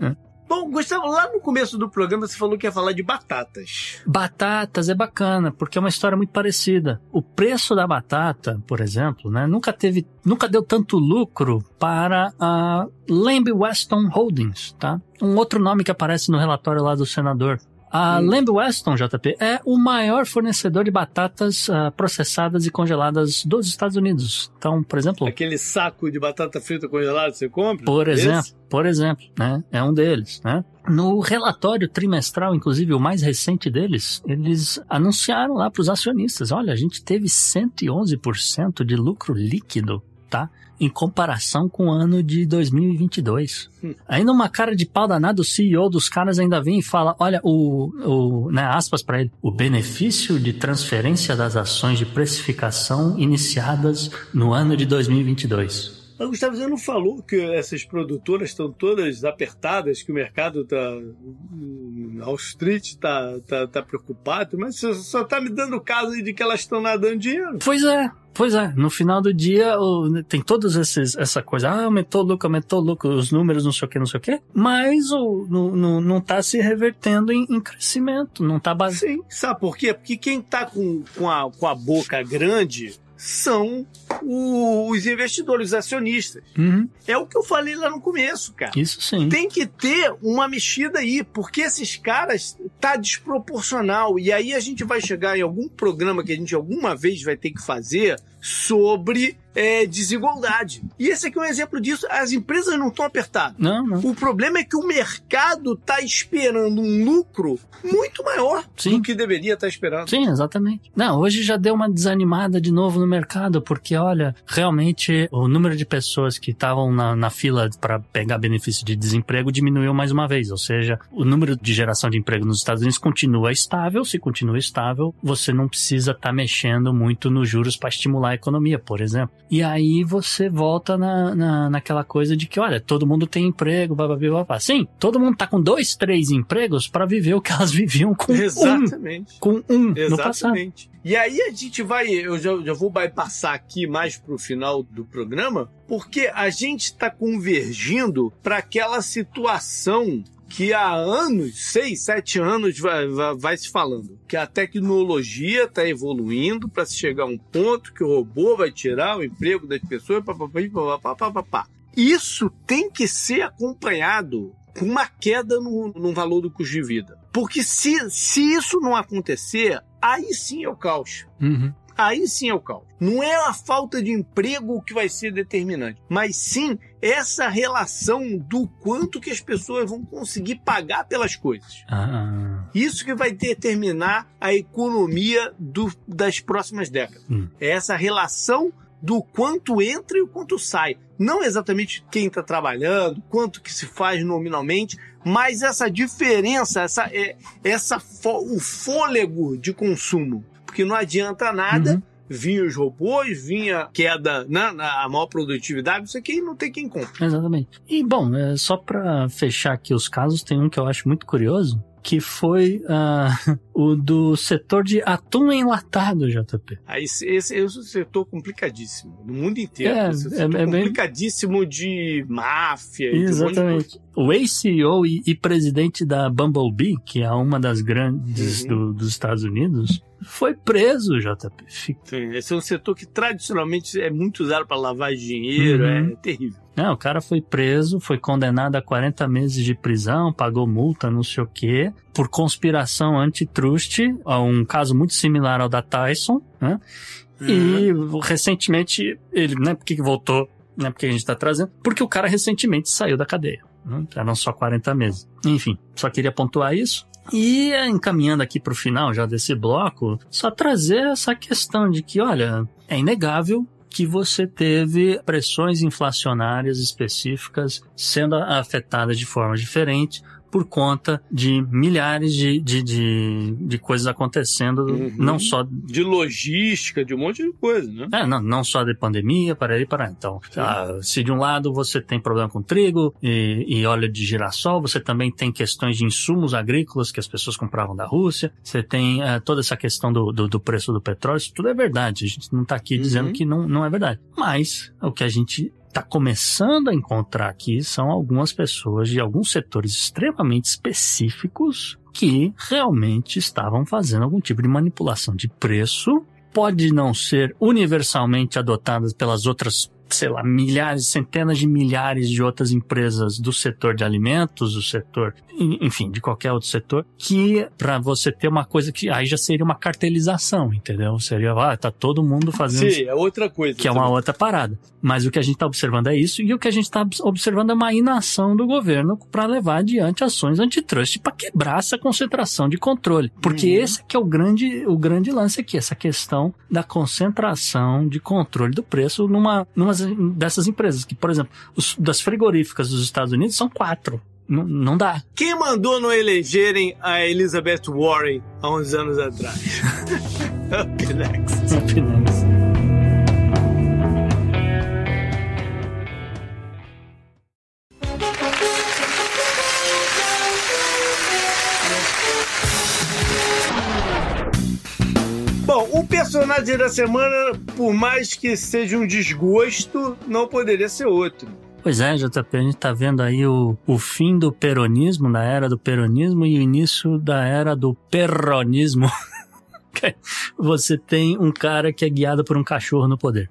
É. Bom, Gustavo, lá no começo do programa você falou que ia falar de batatas. Batatas é bacana, porque é uma história muito parecida. O preço da batata, por exemplo, né, nunca teve, nunca deu tanto lucro para a Lamb Weston Holdings, tá? Um outro nome que aparece no relatório lá do senador. A hum. Lamb Weston, JP, é o maior fornecedor de batatas uh, processadas e congeladas dos Estados Unidos. Então, por exemplo... Aquele saco de batata frita congelada que você compra? Por exemplo, esse? por exemplo, né? É um deles, né? No relatório trimestral, inclusive o mais recente deles, eles anunciaram lá para os acionistas, olha, a gente teve 111% de lucro líquido, tá? Em comparação com o ano de 2022. Hum. Ainda uma cara de pau danado, o CEO dos caras ainda vem e fala, olha, o, o né, aspas para ele, o benefício de transferência das ações de precificação iniciadas no ano de 2022. Mas Gustavo, você não falou que essas produtoras estão todas apertadas, que o mercado está. Wall Street está tá, tá preocupado, mas você só está me dando caso de que elas estão nadando dinheiro. Pois é, Pois é, no final do dia tem todos esses essa coisa, ah, aumentou o lucro, aumentou o lucro, os números, não sei o que, não sei o que, mas o, no, no, não tá se revertendo em, em crescimento, não tá baseado. Sim, sabe por quê? Porque quem tá com, com, a, com a boca grande são os investidores, os acionistas. Uhum. É o que eu falei lá no começo, cara. Isso sim. Tem que ter uma mexida aí, porque esses caras tá desproporcional. E aí a gente vai chegar em algum programa que a gente alguma vez vai ter que fazer sobre é, desigualdade. E esse aqui é um exemplo disso. As empresas não estão apertadas. Não, não. O problema é que o mercado está esperando um lucro muito maior Sim. do que deveria estar tá esperando. Sim, exatamente. Não, hoje já deu uma desanimada de novo no mercado, porque olha, realmente o número de pessoas que estavam na, na fila para pegar benefício de desemprego diminuiu mais uma vez. Ou seja, o número de geração de emprego nos Estados Unidos continua estável. Se continua estável, você não precisa estar tá mexendo muito nos juros para estimular a economia, por exemplo. E aí você volta na, na, naquela coisa de que, olha, todo mundo tem emprego, blá, blá, blá, blá. Sim, todo mundo tá com dois, três empregos para viver o que elas viviam com Exatamente. um. Com um Exatamente. no passado. E aí a gente vai, eu já, já vou bypassar aqui mais pro final do programa, porque a gente está convergindo para aquela situação que há anos, seis, sete anos, vai, vai, vai se falando que a tecnologia está evoluindo para se chegar a um ponto que o robô vai tirar o emprego das pessoas. Pá, Isso tem que ser acompanhado com uma queda no, no valor do custo de vida. Porque se, se isso não acontecer, aí sim é o caos. Uhum. Aí sim é o caos. Não é a falta de emprego que vai ser determinante, mas sim essa relação do quanto que as pessoas vão conseguir pagar pelas coisas. Ah. Isso que vai determinar a economia do, das próximas décadas. Hum. É essa relação do quanto entra e o quanto sai. Não exatamente quem está trabalhando, quanto que se faz nominalmente, mas essa diferença, essa, é, essa o fôlego de consumo. Porque não adianta nada. Uhum. Vinha os robôs, vinha queda na, na maior produtividade, isso aqui não tem quem compra. Exatamente. E bom, é, só para fechar aqui os casos, tem um que eu acho muito curioso, que foi uh, o do setor de atum enlatado, JP. Aí, esse, esse é um setor complicadíssimo, no mundo inteiro. É, esse é, é complicadíssimo bem... de máfia. Exatamente. De o ex-CEO e, e, presidente da Bumblebee, que é uma das grandes uhum. do, dos Estados Unidos, foi preso, JP. Sim, esse é um setor que tradicionalmente é muito usado para lavar dinheiro, uhum. é terrível. Não, o cara foi preso, foi condenado a 40 meses de prisão, pagou multa, não sei o quê, por conspiração antitrust, um caso muito similar ao da Tyson, né? Uhum. E recentemente ele, né, por que voltou, né, porque a gente tá trazendo? Porque o cara recentemente saiu da cadeia. Né? Eram só 40 meses. Enfim, só queria pontuar isso. E encaminhando aqui para o final já desse bloco, só trazer essa questão de que, olha, é inegável que você teve pressões inflacionárias específicas sendo afetadas de forma diferente por conta de milhares de, de, de, de coisas acontecendo, uhum. não só... De logística, de um monte de coisa, né? É, não, não só de pandemia, para aí, para aí. Então, ah, se de um lado você tem problema com trigo e, e óleo de girassol, você também tem questões de insumos agrícolas que as pessoas compravam da Rússia, você tem uh, toda essa questão do, do, do, preço do petróleo, isso tudo é verdade, a gente não está aqui uhum. dizendo que não, não é verdade. Mas, o que a gente está começando a encontrar aqui são algumas pessoas de alguns setores extremamente específicos que realmente estavam fazendo algum tipo de manipulação de preço. Pode não ser universalmente adotada pelas outras sei lá, milhares, centenas de milhares de outras empresas do setor de alimentos, do setor, enfim, de qualquer outro setor, que para você ter uma coisa que aí já seria uma cartelização, entendeu? Seria, ah, tá todo mundo fazendo. Sim, é outra coisa. Que é uma outra parada. Mas o que a gente está observando é isso, e o que a gente está observando é uma inação do governo para levar adiante ações antitrust para quebrar essa concentração de controle. Porque uhum. esse que é o grande, o grande lance aqui, essa questão da concentração de controle do preço numa, numa dessas empresas. Que, por exemplo, os, das frigoríficas dos Estados Unidos são quatro. N não dá. Quem mandou não elegerem a Elizabeth Warren há uns anos atrás? Up next. Up next. Bom, o personagem da semana, por mais que seja um desgosto, não poderia ser outro. Pois é, JP, a gente tá vendo aí o, o fim do peronismo, da era do peronismo, e o início da era do perronismo. você tem um cara que é guiado por um cachorro no poder.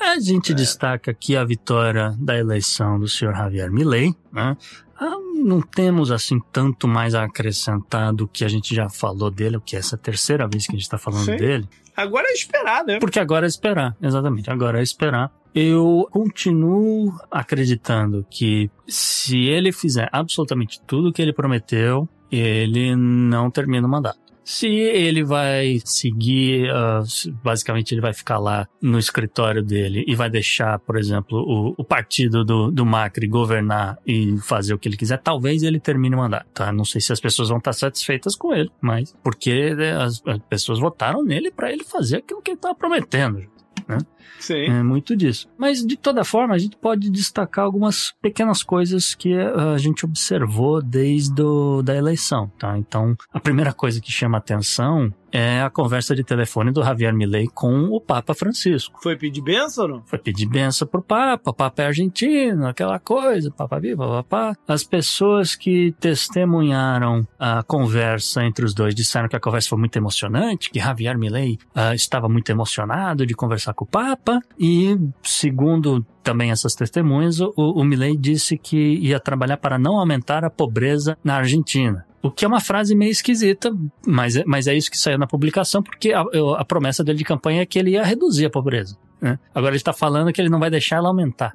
A gente é. destaca aqui a vitória da eleição do senhor Javier Milei, né? Ah, não temos assim tanto mais a acrescentar do que a gente já falou dele, o que é essa terceira vez que a gente está falando Sim. dele. Agora é esperar, né? Porque agora é esperar, exatamente. Agora é esperar. Eu continuo acreditando que se ele fizer absolutamente tudo o que ele prometeu, ele não termina o mandato. Se ele vai seguir, uh, basicamente ele vai ficar lá no escritório dele e vai deixar, por exemplo, o, o partido do, do Macri governar e fazer o que ele quiser, talvez ele termine o mandato, tá? Não sei se as pessoas vão estar satisfeitas com ele, mas porque né, as, as pessoas votaram nele para ele fazer aquilo que ele estava prometendo, né? Sim. É muito disso. Mas, de toda forma, a gente pode destacar algumas pequenas coisas que eh, a gente observou desde do, da eleição, tá? Então, a primeira coisa que chama atenção é a conversa de telefone do Javier Milei com o Papa Francisco. Foi pedir benção não? Foi pedir benção pro Papa, o Papa é argentino, aquela coisa, Papa viva, papá. As pessoas que testemunharam a conversa entre os dois disseram que a conversa foi muito emocionante, que Javier Milei uh, estava muito emocionado de conversar com o Papa e, segundo também essas testemunhas, o, o Milley disse que ia trabalhar para não aumentar a pobreza na Argentina. O que é uma frase meio esquisita, mas, é, mas é isso que saiu na publicação, porque a, a promessa dele de campanha é que ele ia reduzir a pobreza. Né? Agora ele está falando que ele não vai deixar ela aumentar.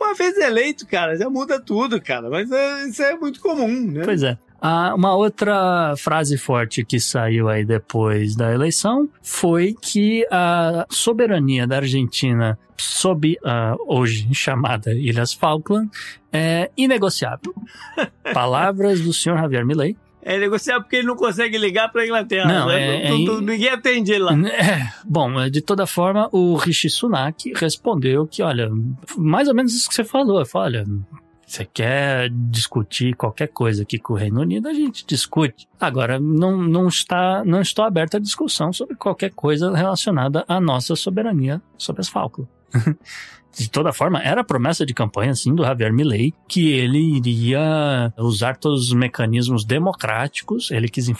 Uma vez eleito, cara, já muda tudo, cara. Mas é, isso é muito comum, né? Pois é. Ah, uma outra frase forte que saiu aí depois da eleição foi que a soberania da Argentina sob uh, hoje chamada Ilhas Falkland é inegociável. Palavras do senhor Javier Milei. É negociável porque ele não consegue ligar para a Inglaterra. Não, né? é, é, ninguém atende ele lá. É, bom, de toda forma, o Rishi Sunak respondeu que, olha, mais ou menos isso que você falou. Falou, olha, você quer discutir qualquer coisa aqui com o Reino Unido, a gente discute. Agora, não, não, está, não estou aberto à discussão sobre qualquer coisa relacionada à nossa soberania sobre as Falklands. De toda forma, era a promessa de campanha, sim, do Javier Milei, que ele iria usar todos os mecanismos democráticos. Ele quis,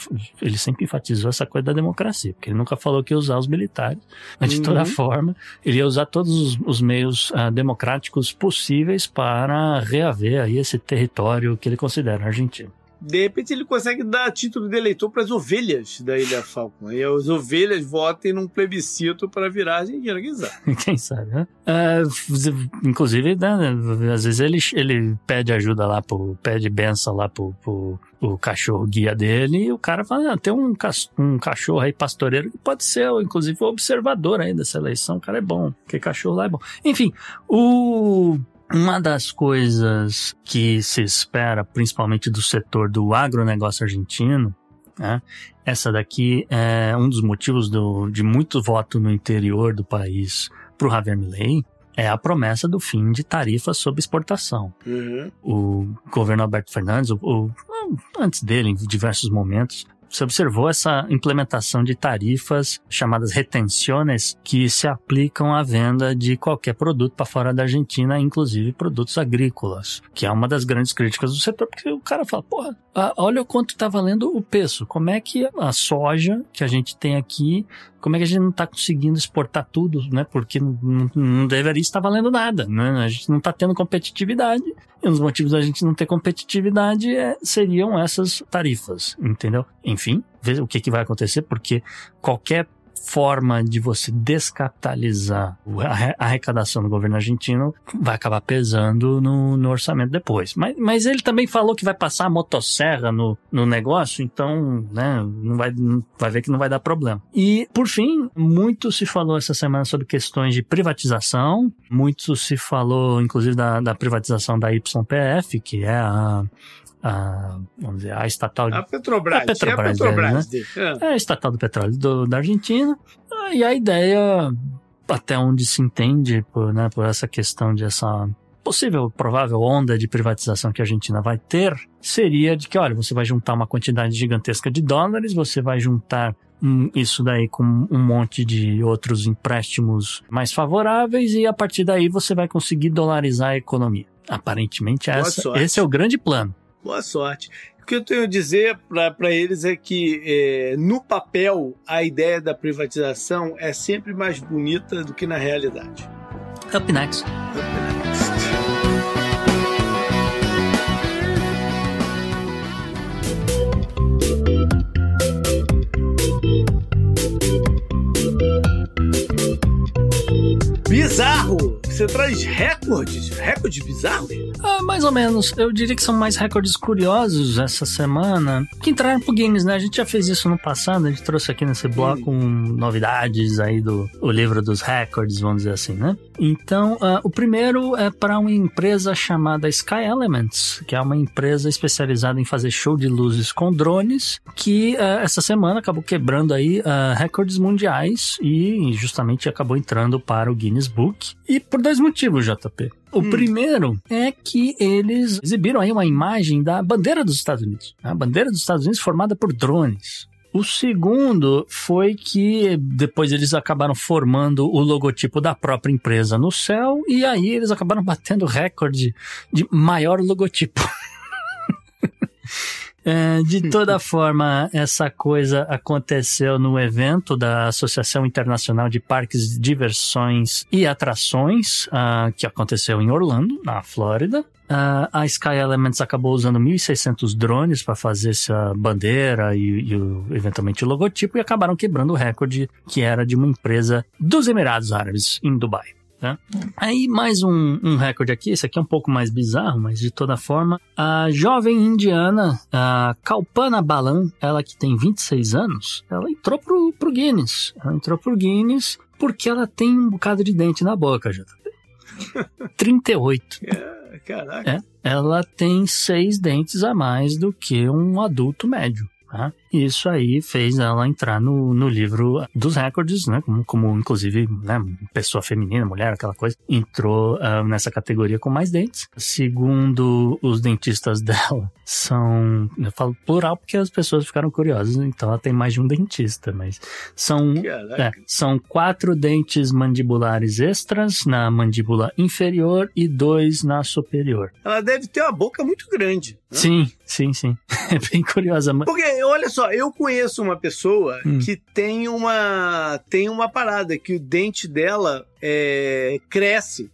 ele sempre enfatizou essa coisa da democracia, porque ele nunca falou que ia usar os militares. Mas, de uhum. toda forma, ele ia usar todos os, os meios uh, democráticos possíveis para reaver aí esse território que ele considera argentino de repente ele consegue dar título de eleitor para as ovelhas da Ilha Falcon. E as ovelhas votem num plebiscito para virar Argentina, quem sabe? quem sabe, né? Uh, inclusive, né, às vezes ele, ele pede ajuda lá, pro, pede benção lá pro, pro o cachorro guia dele e o cara fala, ah, tem um, um cachorro aí pastoreiro que pode ser, inclusive, observador aí dessa eleição, o cara é bom, porque cachorro lá é bom. Enfim, o uma das coisas que se espera, principalmente do setor do agronegócio argentino, né, essa daqui é um dos motivos do, de muito voto no interior do país para o Javier Milei, é a promessa do fim de tarifas sobre exportação. Uhum. O governo Alberto Fernandes, o, o, antes dele, em diversos momentos, você observou essa implementação de tarifas chamadas retenções que se aplicam à venda de qualquer produto para fora da Argentina, inclusive produtos agrícolas, que é uma das grandes críticas do setor, porque o cara fala, porra, olha o quanto está valendo o peso, como é que a soja que a gente tem aqui como é que a gente não está conseguindo exportar tudo, né? Porque não, deveria estar valendo nada, né? A gente não está tendo competitividade. E um dos motivos da gente não ter competitividade é, seriam essas tarifas, entendeu? Enfim, ver o que, que vai acontecer, porque qualquer forma de você descapitalizar a arrecadação do governo argentino vai acabar pesando no, no orçamento depois. Mas, mas ele também falou que vai passar a motosserra no, no negócio, então, né, não vai, vai ver que não vai dar problema. E, por fim, muito se falou essa semana sobre questões de privatização, muito se falou, inclusive, da, da privatização da YPF, que é a a, vamos dizer, a estatal... A Petrobras. A Petrobras, é a, Petrobras dele, né? é. é a estatal do petróleo do, da Argentina. E a ideia, até onde se entende, por, né, por essa questão de essa possível, provável onda de privatização que a Argentina vai ter, seria de que, olha, você vai juntar uma quantidade gigantesca de dólares, você vai juntar um, isso daí com um monte de outros empréstimos mais favoráveis e a partir daí você vai conseguir dolarizar a economia. Aparentemente essa, esse é o grande plano. Boa sorte. que eu tenho a dizer para eles é que, é, no papel, a ideia da privatização é sempre mais bonita do que na realidade. Up next. Up next. Bizarro! Você traz recordes? Recordes bizarros? Ah, mais ou menos. Eu diria que são mais recordes curiosos essa semana que entraram pro Guinness, né? A gente já fez isso no passado, a gente trouxe aqui nesse bloco um, novidades aí do o livro dos recordes, vamos dizer assim, né? Então, uh, o primeiro é para uma empresa chamada Sky Elements, que é uma empresa especializada em fazer show de luzes com drones, que uh, essa semana acabou quebrando aí uh, recordes mundiais e justamente acabou entrando para o Guinness Book. E por dois motivos, JP. O hum. primeiro é que eles exibiram aí uma imagem da bandeira dos Estados Unidos. A bandeira dos Estados Unidos formada por drones. O segundo foi que depois eles acabaram formando o logotipo da própria empresa no céu e aí eles acabaram batendo recorde de maior logotipo. É, de toda forma, essa coisa aconteceu no evento da Associação Internacional de Parques, Diversões e Atrações, uh, que aconteceu em Orlando, na Flórida. Uh, a Sky Elements acabou usando 1.600 drones para fazer essa bandeira e, e, eventualmente o logotipo e acabaram quebrando o recorde que era de uma empresa dos Emirados Árabes, em Dubai. Né? Aí mais um, um recorde aqui, esse aqui é um pouco mais bizarro, mas de toda forma, a jovem indiana, a Kalpana Balan, ela que tem 26 anos, ela entrou pro, pro Guinness. Ela entrou pro Guinness porque ela tem um bocado de dente na boca, já. 38. É, caraca. É, ela tem seis dentes a mais do que um adulto médio. Isso aí fez ela entrar no, no livro dos recordes, né? Como, como inclusive, né? Pessoa feminina, mulher, aquela coisa, entrou uh, nessa categoria com mais dentes. Segundo os dentistas dela, são. Eu falo plural porque as pessoas ficaram curiosas, então ela tem mais de um dentista, mas são. É, são quatro dentes mandibulares extras na mandíbula inferior e dois na superior. Ela deve ter uma boca muito grande. Né? Sim, sim, sim. É bem curiosa. Porque, olha só, eu conheço uma pessoa hum. que tem uma, tem uma parada, que o dente dela é, cresce.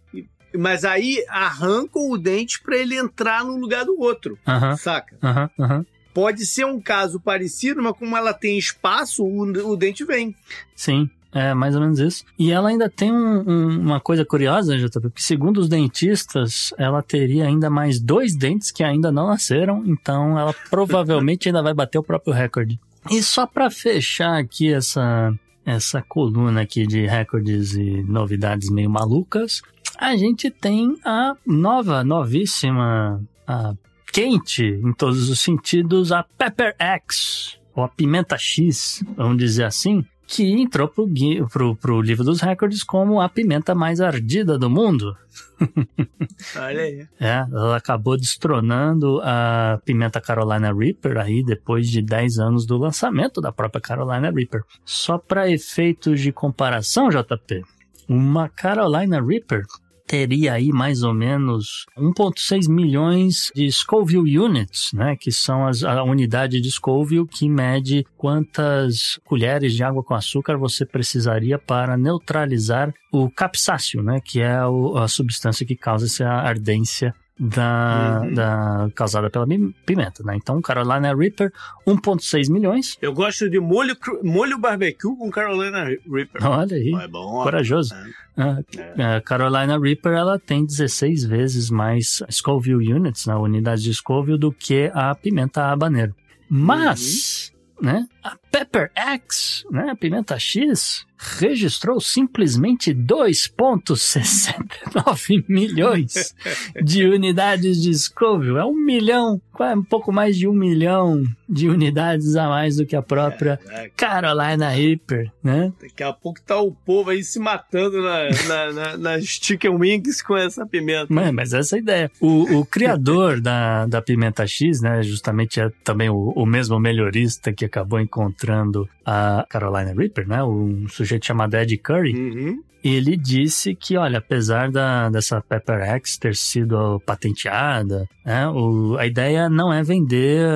Mas aí arrancam o dente para ele entrar no lugar do outro. Uh -huh. Saca? Uh -huh, uh -huh. Pode ser um caso parecido, mas como ela tem espaço, o, o dente vem. Sim. É, mais ou menos isso. E ela ainda tem um, um, uma coisa curiosa, JP, porque segundo os dentistas, ela teria ainda mais dois dentes que ainda não nasceram, então ela provavelmente ainda vai bater o próprio recorde. E só para fechar aqui essa, essa coluna aqui de recordes e novidades meio malucas, a gente tem a nova, novíssima, a quente em todos os sentidos, a Pepper X, ou a Pimenta X, vamos dizer assim, que entrou pro, pro, pro livro dos recordes como a pimenta mais ardida do mundo. Olha aí. É, ela acabou destronando a pimenta Carolina Reaper aí depois de 10 anos do lançamento da própria Carolina Reaper. Só para efeitos de comparação, JP, uma Carolina Reaper teria aí mais ou menos 1,6 milhões de Scoville Units, né, que são as, a unidade de Scoville que mede quantas colheres de água com açúcar você precisaria para neutralizar o capsáceo, né, que é a substância que causa essa ardência da, uhum. da causada pela pimenta, né? Então, Carolina Reaper, 1.6 milhões. Eu gosto de molho, molho barbecue com Carolina Reaper. Olha aí, é bom, corajoso. É. A, é. a Carolina Reaper, ela tem 16 vezes mais Scoville Units, na né? unidade de Scoville, do que a pimenta habanero. Mas, uhum. né, a Pepper X, né, a pimenta X, registrou simplesmente 2,69 milhões de unidades de Scoville. É um milhão, um pouco mais de um milhão de unidades a mais do que a própria. Carolina Reaper, né? Daqui a pouco tá o povo aí se matando na, na, na, nas chicken wings com essa pimenta. Mas, mas essa é a ideia. O, o criador da, da pimenta X, né, justamente é também o, o mesmo melhorista que acabou encontrando a Carolina Reaper, né? Um sujeito chamado Ed Curry. Uhum. Ele disse que, olha, apesar da, dessa Pepper X ter sido patenteada, né, o, a ideia não é vender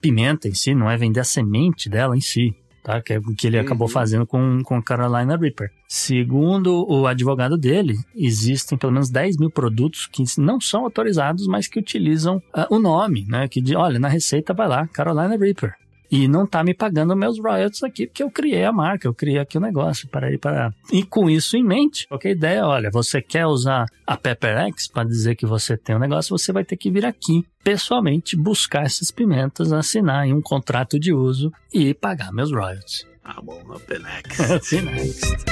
pimenta em si, não é vender a semente dela em si tá? Que é o que ele acabou uhum. fazendo com, com Carolina Reaper. Segundo o advogado dele, existem pelo menos 10 mil produtos que não são autorizados, mas que utilizam uh, o nome, né? Que de, olha, na receita vai lá, Carolina Reaper e não tá me pagando meus royalties aqui, porque eu criei a marca, eu criei aqui o negócio para ir para. E com isso em mente, qualquer ideia, olha, você quer usar a PepperX para dizer que você tem um negócio, você vai ter que vir aqui pessoalmente buscar essas pimentas, assinar um contrato de uso e pagar meus royalties. Ah, bom, up next. up next.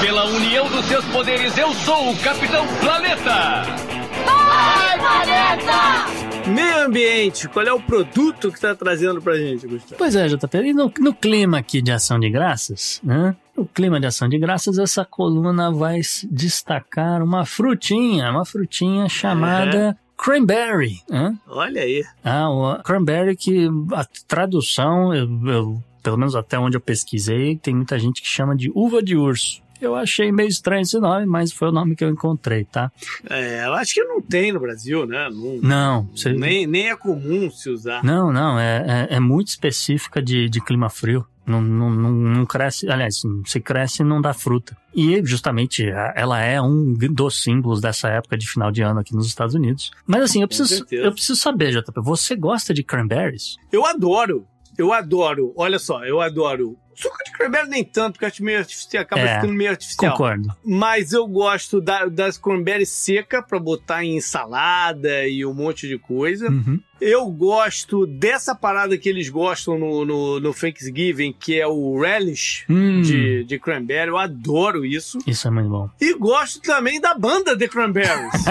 Pela união dos seus poderes, eu sou o Capitão Planeta! Vai, planeta! Meio ambiente, qual é o produto que tá trazendo pra gente, Gustavo? Pois é, JP, e no, no clima aqui de ação de graças, né? No clima de ação de graças, essa coluna vai destacar uma frutinha, uma frutinha chamada é. Cranberry. Né? Olha aí. Ah, o cranberry que a tradução, eu, eu, pelo menos até onde eu pesquisei, tem muita gente que chama de uva de urso. Eu achei meio estranho esse nome, mas foi o nome que eu encontrei, tá? É, eu acho que não tem no Brasil, né? Não. não você... nem, nem é comum se usar. Não, não. É, é, é muito específica de, de clima frio. Não, não, não, não, cresce, aliás, se cresce não dá fruta. E justamente ela é um dos símbolos dessa época de final de ano aqui nos Estados Unidos. Mas assim, eu preciso, eu preciso saber, JP, você gosta de cranberries? Eu adoro. Eu adoro, olha só, eu adoro Suco de cranberry nem tanto, porque acho meio artificial, acaba é, ficando meio artificial. Concordo. Mas eu gosto da, das cranberry seca para botar em salada e um monte de coisa. Uhum. Eu gosto dessa parada que eles gostam no, no, no Thanksgiving, que é o relish hum. de, de cranberry. Eu adoro isso. Isso é muito bom. E gosto também da banda The Cranberries.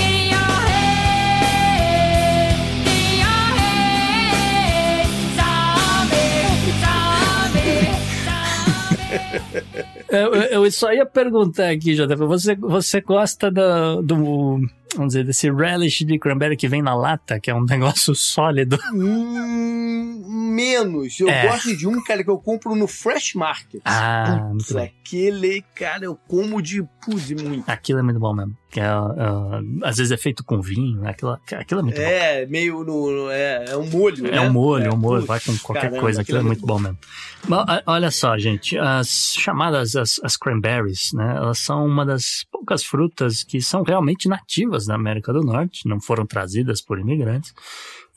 eu, eu, só ia perguntar aqui, JP, você, você gosta do, do, vamos dizer, desse relish de cranberry que vem na lata, que é um negócio sólido? Hum, menos. Eu é. gosto de um, cara, que eu compro no Fresh Market. Ah, Putz, aquele, cara, eu como de, putz, muito. Aquilo é muito bom mesmo. Que é, uh, às vezes é feito com vinho, né? aquilo, aquilo é muito é, bom. É, meio no, é, é um molho, É né? um molho, é um molho, vai com qualquer caramba, coisa, aquilo, é, é muito bom. bom mesmo. Bom, olha só, gente, as chamadas, as, as cranberries, né? Elas são uma das poucas frutas que são realmente nativas da América do Norte, não foram trazidas por imigrantes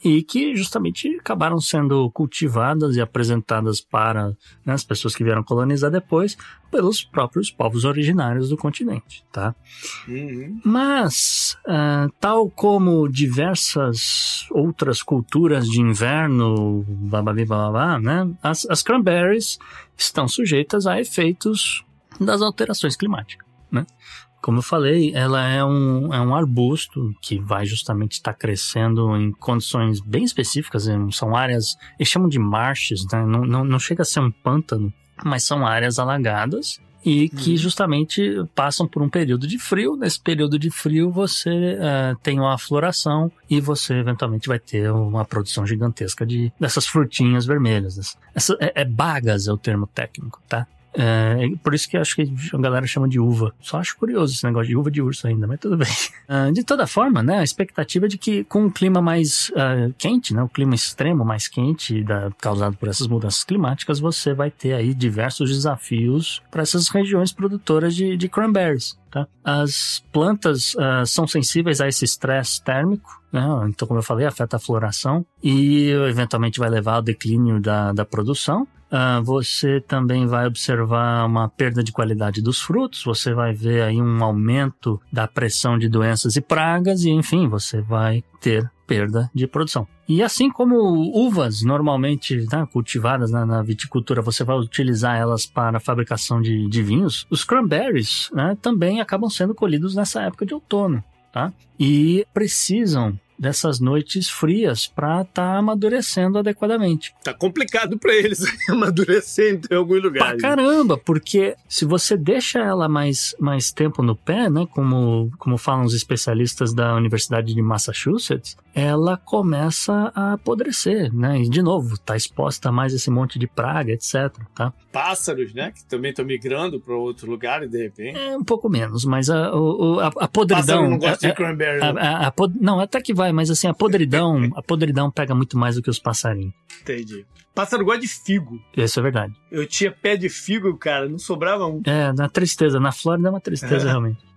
e que justamente acabaram sendo cultivadas e apresentadas para né, as pessoas que vieram colonizar depois pelos próprios povos originários do continente, tá? Uhum. Mas, uh, tal como diversas outras culturas de inverno, bababi, bababá, né? As, as cranberries estão sujeitas a efeitos das alterações climáticas, né? Como eu falei, ela é um, é um arbusto que vai justamente estar crescendo em condições bem específicas. São áreas, eles chamam de marshes, né? não, não, não chega a ser um pântano, mas são áreas alagadas e que uhum. justamente passam por um período de frio. Nesse período de frio você uh, tem uma floração e você eventualmente vai ter uma produção gigantesca de dessas frutinhas vermelhas. Essa, é, é bagas é o termo técnico, tá? É, por isso que acho que a galera chama de uva. Só acho curioso esse negócio de uva de urso ainda, mas tudo bem. Uh, de toda forma, né, a expectativa é de que com um clima mais uh, quente, né, o clima extremo mais quente da, causado por essas mudanças climáticas, você vai ter aí diversos desafios para essas regiões produtoras de, de cranberries. Tá? As plantas uh, são sensíveis a esse estresse térmico, né? então, como eu falei, afeta a floração e eventualmente vai levar ao declínio da, da produção. Uh, você também vai observar uma perda de qualidade dos frutos, você vai ver aí um aumento da pressão de doenças e pragas, e enfim, você vai ter perda de produção. E assim como uvas normalmente né, cultivadas na, na, viticultura, você vai utilizar elas para a fabricação de, de vinhos, os cranberries né, também acabam sendo colhidos nessa época de outono. Tá? E precisam dessas noites frias para estar tá amadurecendo adequadamente. Tá complicado para eles amadurecendo em algum lugar. Pra caramba, porque se você deixa ela mais, mais tempo no pé, né, como, como falam os especialistas da Universidade de Massachusetts, ela começa a apodrecer, né? E de novo, tá exposta a mais esse monte de praga, etc, tá? Pássaros, né? Que também estão migrando para outros lugares, de repente. É um pouco menos, mas a, a, a podridão... Pássaro não gosta a, de cranberry. A, a, a, não, até que vai, mas assim, a podridão, a podridão pega muito mais do que os passarinhos. Entendi. Pássaro gosta de figo. Isso é verdade. Eu tinha pé de figo, cara, não sobrava um. É, na tristeza. Na Flórida é uma tristeza, é. realmente.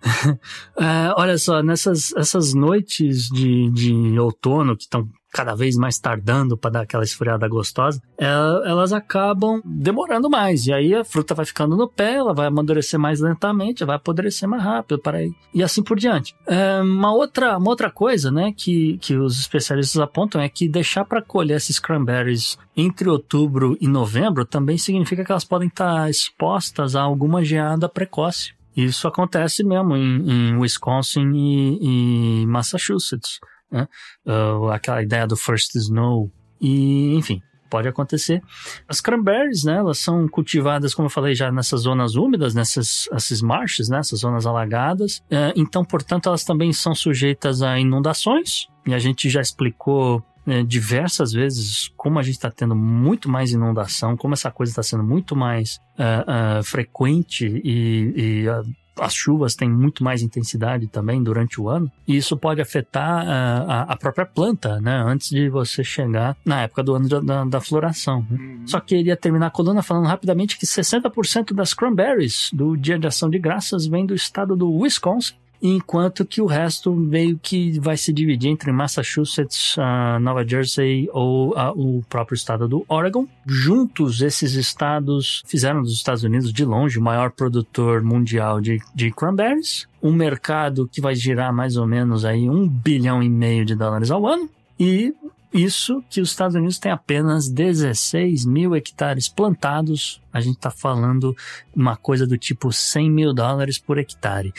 É, olha só, nessas essas noites de, de outono que estão cada vez mais tardando para dar aquela esfriada gostosa, é, elas acabam demorando mais. E aí a fruta vai ficando no pé, ela vai amadurecer mais lentamente, vai apodrecer mais rápido, para aí, e assim por diante. É, uma, outra, uma outra coisa né, que, que os especialistas apontam é que deixar para colher esses cranberries entre outubro e novembro também significa que elas podem estar expostas a alguma geada precoce. Isso acontece mesmo em, em Wisconsin e, Massachusetts né? Uh, aquela ideia do first snow. E, enfim, pode acontecer. As cranberries, né, elas são cultivadas, como eu falei já, nessas zonas úmidas, nessas esses marshes, né, essas zonas alagadas. Uh, então, portanto, elas também são sujeitas a inundações. E a gente já explicou né, diversas vezes como a gente está tendo muito mais inundação, como essa coisa está sendo muito mais uh, uh, frequente e, e uh, as chuvas têm muito mais intensidade também durante o ano, e isso pode afetar uh, a, a, própria planta, né? Antes de você chegar na época do ano da, da, da floração. Né? Uhum. Só queria terminar a coluna falando rapidamente que 60% das cranberries do Dia de Ação de Graças vem do estado do Wisconsin, enquanto que o resto meio que vai se dividir entre Massachusetts, uh, Nova Jersey ou uh, o próprio estado do Oregon. Juntos, esses estados fizeram dos Estados Unidos, de longe, o maior produtor mundial de, de cranberries, um mercado que vai girar mais ou menos aí um bilhão e meio de dólares ao ano, e isso que os Estados Unidos têm apenas 16 mil hectares plantados. A gente está falando uma coisa do tipo 100 mil dólares por hectare.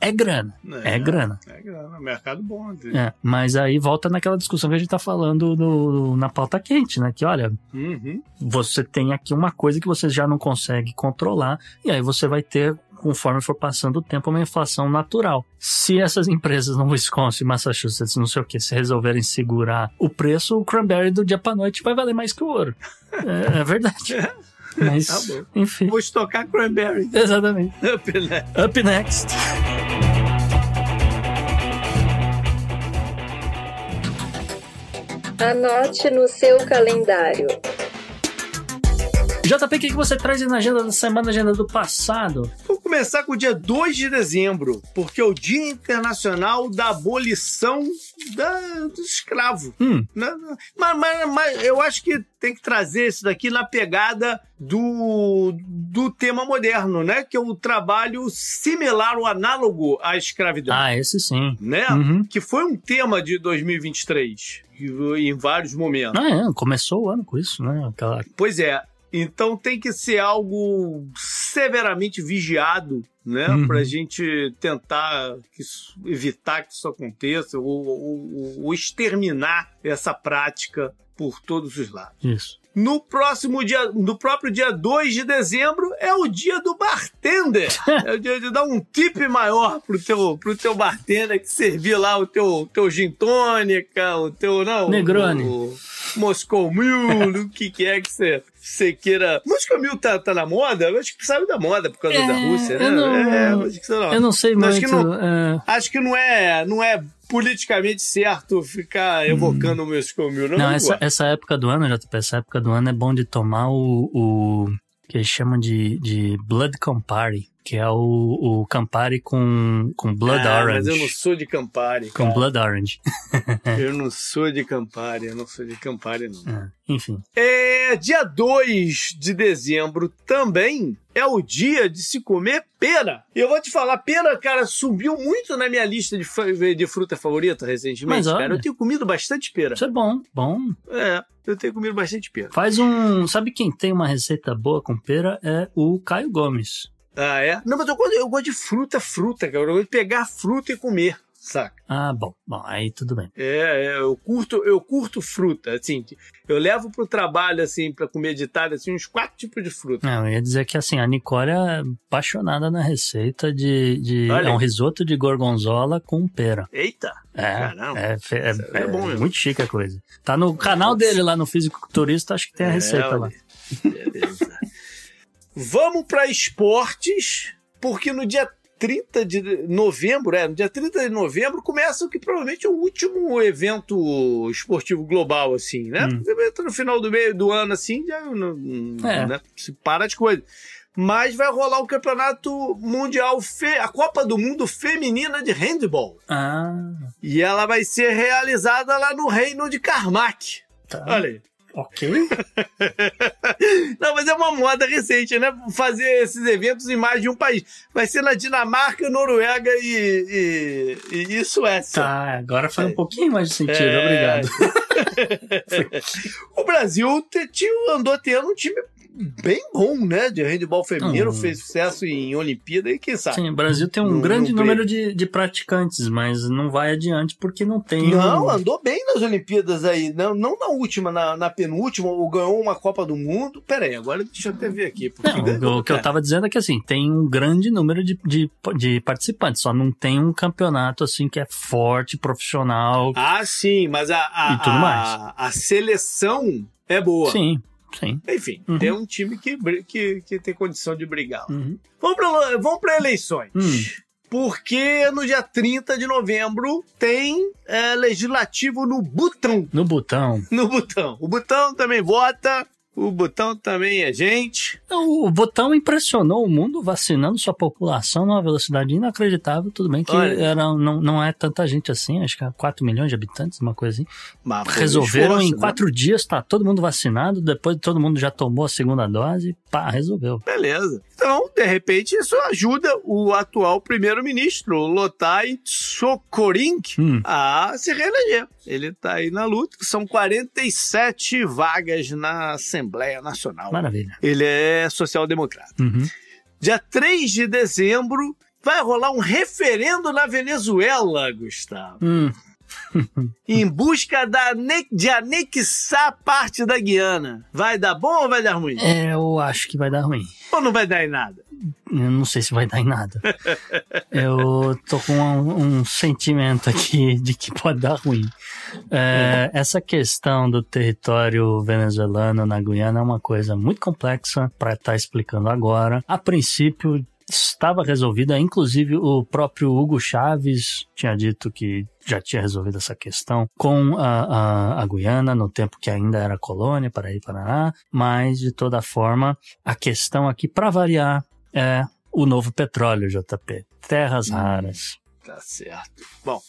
É grana. É, é grana. É grana. É mercado bom. É, mas aí volta naquela discussão que a gente tá falando no, na pauta quente, né? Que olha, uhum. você tem aqui uma coisa que você já não consegue controlar, e aí você vai ter conforme for passando o tempo, uma inflação natural. Se essas empresas no Wisconsin, Massachusetts, não sei o que, se resolverem segurar o preço, o cranberry do dia para noite vai valer mais que o ouro. É, é verdade. Mas, tá enfim. Vou estocar cranberry. Exatamente. Up next. Up next. Anote no seu calendário. JP, o que você traz na agenda da semana, agenda do passado? Vou começar com o dia 2 de dezembro, porque é o Dia Internacional da Abolição da, do Escravo. Hum. Mas, mas, mas, eu acho que tem que trazer isso daqui na pegada do, do tema moderno, né? Que é o trabalho similar ou análogo à escravidão. Ah, esse sim. Né? Uhum. Que foi um tema de 2023 em vários momentos. Ah, é, começou o ano com isso, né? Aquela... Pois é, então tem que ser algo severamente vigiado, né? Uhum. Para a gente tentar que isso, evitar que isso aconteça ou, ou, ou exterminar essa prática por todos os lados. Isso. No próximo dia, no próprio dia 2 de dezembro, é o dia do bartender. é o dia de dar um tip maior pro teu, pro teu bartender que servir lá o teu, teu gin tônica, o teu, não, Negroni. O, o Moscow Mule, o que que é que você você queira. Moscow Mule tá, tá na moda? Eu acho que saiu da moda por causa É, da Rússia, né? eu não- é, acho que não. Eu não sei Não, muito. acho que não- é, Acho que não é, não é politicamente certo ficar evocando o Moscow Mule. Não, Hum. Não, essa, essa época do ano, JP, essa época do ano é bom de tomar o, o que eles chamam de, de Blood Campari, que é o, o Campari com, com Blood ah, Orange. Mas eu não sou de Campari. Com cara. Blood Orange. Eu não sou de Campari, eu não sou de Campari, não. É, enfim. É, dia 2 de dezembro também é o dia de se comer pera. E eu vou te falar, pera, cara, subiu muito na minha lista de, de fruta favorita recentemente, Mas olha- cara. Eu tenho comido bastante pera. Isso é bom, bom. É, eu tenho comido bastante pera. Faz um. Sabe quem tem uma receita boa com pera? É o Caio Gomes. Ah, é? Não, mas eu gosto, eu gosto de fruta, fruta, cara. Eu gosto de pegar fruta e comer. saca? Ah, bom, bom, aí tudo bem. É, é, eu curto, eu curto fruta, assim, eu levo pro trabalho, assim, pra comer de tarde, assim, uns quatro tipos de fruta. Não, eu ia dizer que, assim, a Nicole é apaixonada na receita de, de Olha é um risoto de gorgonzola com pera. Eita! É, Caramba. é, é, é é bom mesmo. muito chique a coisa. Tá no canal dele lá no Fisiculturista, acho que tem a É, receita lá. Beleza. Vamos para esportes, porque no dia 30 de novembro, é, no dia 30 de novembro começa o que provavelmente é o último evento esportivo global, assim, né? Hum. No final do meio do ano, assim, já É. né, se para de coisa. Mas vai rolar o campeonato mundial, a Copa do Mundo Feminina de Handball. Ah, E ela vai ser realizada lá no Reino de Karmak. tá. Olha aí. Ok. Não, mas é uma moda recente, né? Fazer esses eventos em mais de um país. Vai ser na Dinamarca, Noruega e, e, e Suécia. Tá, agora faz É. um pouquinho mais de sentido, É. obrigado. O Brasil te- tinha- andou tendo um time bem bom, né? De handebol feminino, Hum. fez sucesso em Olimpíada e quem sabe. Sim, o Brasil tem um Não- grande não número de, de praticantes, mas não vai adiante porque não tem. Não, um... andou bem nas Olimpíadas aí. Não, não na última, na, na penúltima, ou ganhou uma Copa do Mundo. Pera aí, agora deixa eu até ver aqui. Não, ganhou, o que eu cara. tava dizendo é que assim, tem um grande número de, de, de participantes, só não tem um campeonato assim que é forte, profissional. Ah, sim, mas a, a, a- a seleção é boa. Sim, sim. Enfim, Uhum. tem um time que, que, que tem condição de brigar. Uhum. Vamos para vamos pra eleições. Hum. Porque no dia 30 de novembro tem é, legislativo no Butão. No botão. No Butão. O Butão também vota. O Butão também é gente. O botão impressionou o mundo vacinando sua população numa velocidade inacreditável. Tudo bem que Olha. era, não, não é tanta gente assim, acho que é 4 milhões de habitantes, uma coisa assim. Mas Resolveram esforço, em né? quatro dias, tá todo mundo vacinado, depois todo mundo já tomou a segunda dose, pá, resolveu. Beleza. Então, de repente, isso ajuda o atual primeiro-ministro, Lotai Sokorink, Hum. a se reeleger. Ele tá aí na luta. São 47 vagas na Assembleia Nacional. Maravilha. Ele é social-democrata. Uhum. Dia 3 de dezembro vai rolar um referendo na Venezuela, Gustavo. Hum. em busca da de anexar parte da Guiana. Vai dar bom ou vai dar ruim? É, eu acho que vai dar ruim. Ou não vai dar em nada? Eu não sei se vai dar em nada. Eu tô com um, um sentimento aqui de que pode dar ruim. É, essa questão do território venezuelano na Guiana é uma coisa muito complexa para estar explicando agora. A princípio estava resolvida, inclusive o próprio Hugo Chaves tinha dito que já tinha resolvido essa questão com a, a, a Guiana no tempo que ainda era colônia, Paraí, Paraná, mas de toda forma a questão aqui para variar é o novo petróleo, JP. Terras raras. Tá certo. Bom,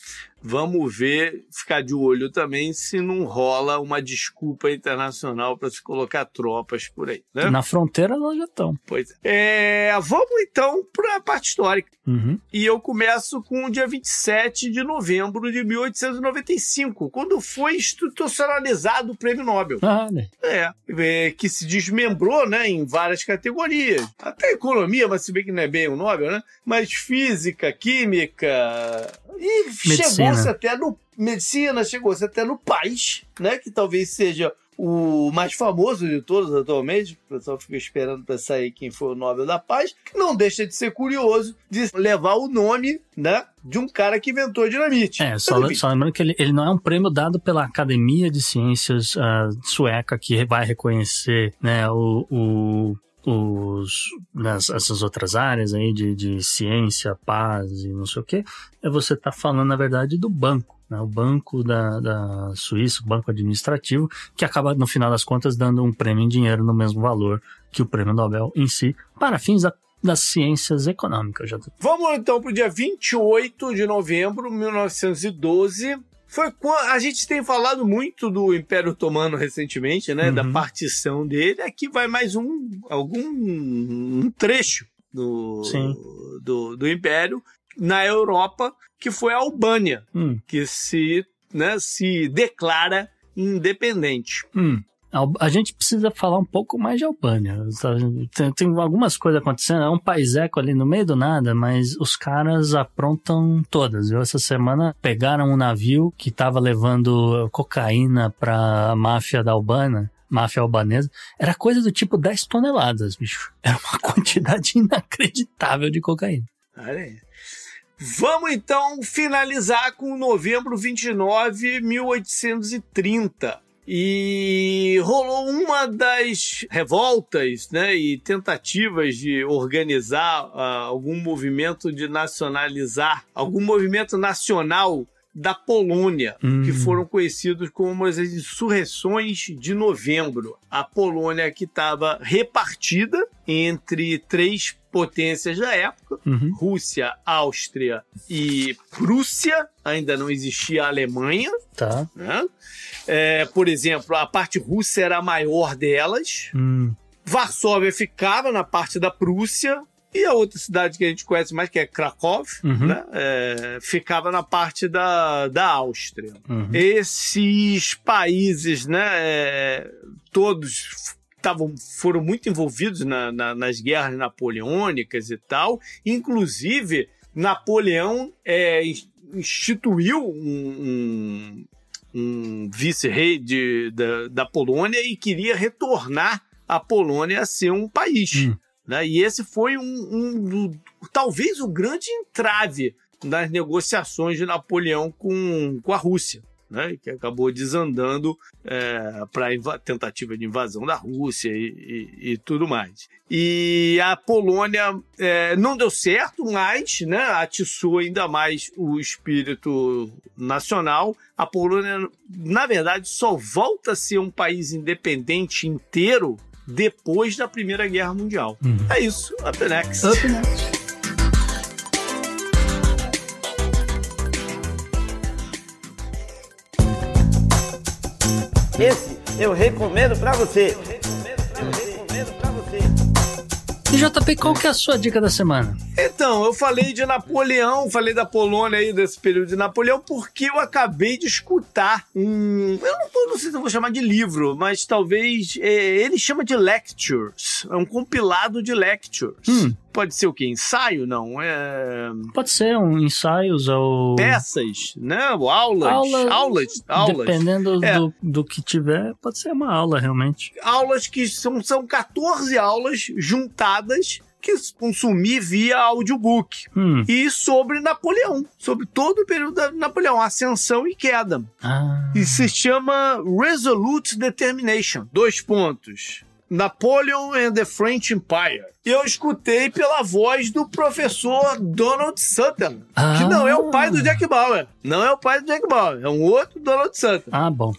vamos ver, ficar de olho também se não rola uma desculpa internacional para se colocar tropas por aí, né? Na fronteira nós já estamos. Pois é. É, Vamos então para a parte histórica. Uhum. E eu começo com o dia 27 de novembro de 1895, quando foi institucionalizado o Prêmio Nobel. Olha. É, é, que se desmembrou, né, em várias categorias. Até economia, mas se bem que não é bem o Nobel, né? Mas física, química e Medicina. Chegou-se até no medicina, chegou-se até no Paz, né, que talvez seja o mais famoso de todos atualmente. O pessoal fica esperando para sair quem foi o Nobel da Paz, que não deixa de ser curioso de levar o nome, né, de um cara que inventou a dinamite. É, só, só lembrando que ele, ele não é um prêmio dado pela Academia de Ciências ah, sueca que vai reconhecer né, o, o- os, nas, essas outras áreas aí de, de ciência, paz e não sei o que. É você tá falando, na verdade, do banco. Né, o banco da, da Suíça, o banco administrativo, que acaba, no final das contas, dando um prêmio em dinheiro no mesmo valor que o prêmio Nobel em si, para fins da- das ciências econômicas. Já Vamos então para o dia 28 de novembro de 1912. Foi quando a gente tem falado muito do Império Otomano recentemente, né? Uhum. Da partição dele. Aqui vai mais um algum um trecho do, do, do Império na Europa, que foi a Albânia, Hum, que se, né, se declara independente. hum. A gente precisa falar um pouco mais de Albânia. Tem, tem algumas coisas acontecendo. É um país eco ali no meio do nada, mas os caras aprontam todas. Viu? Essa semana pegaram um navio que estava levando cocaína pra máfia da Albânia máfia albanesa, era coisa do tipo 10 toneladas, bicho. Era uma quantidade inacreditável de cocaína. Olha aí. Vamos então finalizar com novembro 29, 1830. E rolou uma das revoltas né, e tentativas de organizar uh, algum movimento de nacionalizar, algum movimento nacional da Polônia, hum. que foram conhecidos como as insurreições de novembro. A Polônia que estava repartida entre três potências da época: uhum. Rússia, Áustria e Prússia. Ainda não existia a Alemanha. Tá. Né? É, por exemplo, a parte russa era a maior delas. Hum. Varsóvia ficava na parte da Prússia, e a outra cidade que a gente conhece mais, que é Krakow, uhum. né, é, ficava na parte da, da Áustria. Uhum. Esses países, né, é, todos tavam, foram muito envolvidos na, na, nas guerras napoleônicas e tal. Inclusive, Napoleão é, instituiu um, um, um vice-rei da, da Polônia e queria retornar a Polônia a ser um país. Uhum. Né? E esse foi um, um, talvez o grande entrave nas negociações de Napoleão com, com a Rússia. Né, que acabou desandando é, para a tentativa de invasão da Rússia e, e, e tudo mais. E a Polônia é, não deu certo, mas né, atiçou ainda mais o espírito nacional. A Polônia, na verdade, só volta a ser um país independente inteiro depois da Primeira Guerra Mundial. Uhum. É isso. Up next. Up next. Esse eu recomendo para você. JP, qual que é a sua dica da semana? Então, eu falei de Napoleão, falei da Polônia aí, desse período de Napoleão, porque eu acabei de escutar um. Eu não, tô, não sei se eu vou chamar de livro, mas talvez. É, ele chama de lectures. É um compilado de lectures. Hum. Pode ser o quê? Ensaio? Não. É... Pode ser um ensaios ou. Peças, né? Aulas. Aula... Aulas. Aulas. Dependendo é. do, do que tiver, pode ser uma aula, realmente. Aulas que são, são 14 aulas juntadas que consumir via audiobook. Hum. E sobre Napoleão, sobre todo o período da Napoleão, ascensão e queda. Ah. E se chama Resolute Determination. Dois pontos. Napoleon and the French Empire. Eu escutei pela voz do professor Donald Sutton, ah. que não é o pai do Jack Bauer. Não é o pai do Jack Bauer, é um outro Donald Sutton. Ah, bom.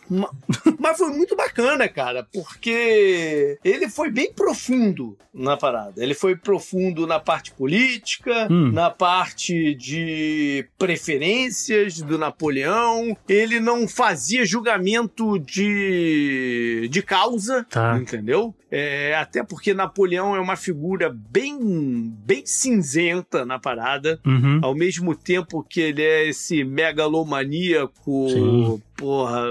Mas foi muito bacana, cara, porque ele foi bem profundo na parada. Ele foi profundo na parte política, hum. na parte de preferências do Napoleão. Ele não fazia julgamento de, de causa, tá. entendeu? É, até porque Napoleão é uma figura bem, bem cinzenta na parada, uhum. ao mesmo tempo que ele é esse megalomaníaco, Sim. Porra,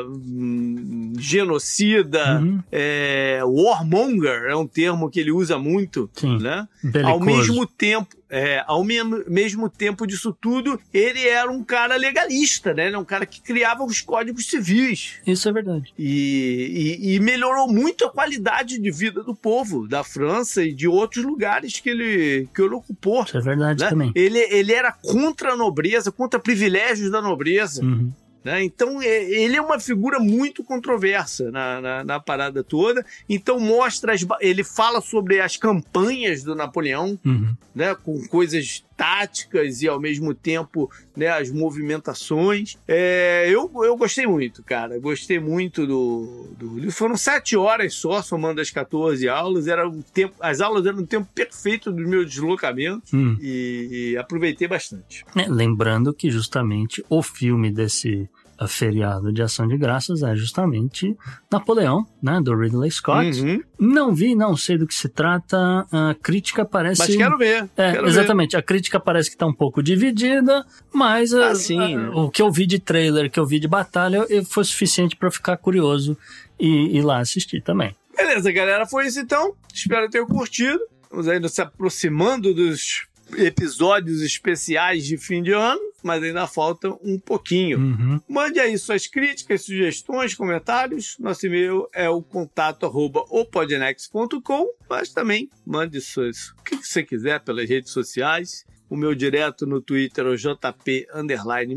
genocida, uhum. é, warmonger é um termo que ele usa muito, Sim. né? Belicoso. Ao mesmo tempo, é, ao mesmo, mesmo tempo disso tudo, ele era um cara legalista, né? Ele é um cara que criava os códigos civis. Isso é verdade. E, e, e, melhorou muito a qualidade de vida do povo da França e de outros lugares que ele, que ele ocupou. Isso é verdade né? também. Ele, ele era contra a nobreza, contra privilégios da nobreza. Uhum. Né? Então, ele é uma figura muito controversa na, na, na, parada toda. Então, mostra. As, ele fala sobre as campanhas do Napoleão, uhum. né? com coisas táticas e, ao mesmo tempo, né, as movimentações. É, eu, eu gostei muito, cara. Gostei muito do, do. Foram sete horas só, somando as 14 aulas. Era um tempo, as aulas eram um tempo perfeito do meu deslocamento hum. e, e, aproveitei bastante. É, lembrando que justamente o filme desse feriado de ação de graças é justamente Napoleão, né, do Ridley Scott. Uhum. Não vi, não sei do que se trata. A crítica parece. Mas quero ver. É, quero exatamente. Ver. A crítica parece que está um pouco dividida, mas ah, a, sim, a, o que eu vi de trailer, que eu vi de batalha, foi suficiente para ficar curioso e ir lá assistir também. Beleza, galera. Foi isso então. Espero ter curtido. Vamos ainda se aproximando dos episódios especiais de fim de ano, mas ainda falta um pouquinho. Uhum. Mande aí suas críticas, sugestões, comentários. Nosso e-mail é o contato arroba opodnex.com, mas também mande suas, o que você quiser pelas redes sociais. O meu direto no Twitter é o JP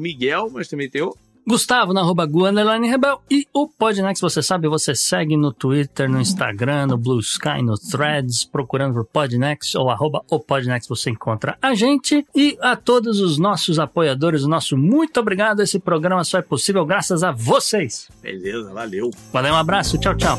Miguel, mas também tem o Gustavo na arroba Gu, underline Rebel. E o Podnext, você sabe, você segue no Twitter, no Instagram, no Blue Sky, no Threads, procurando por Podnext ou arroba o Podnext, você encontra a gente. E a todos os nossos apoiadores, o nosso muito obrigado. Esse programa só é possível graças a vocês. Beleza, valeu. Valeu, um abraço, tchau, tchau.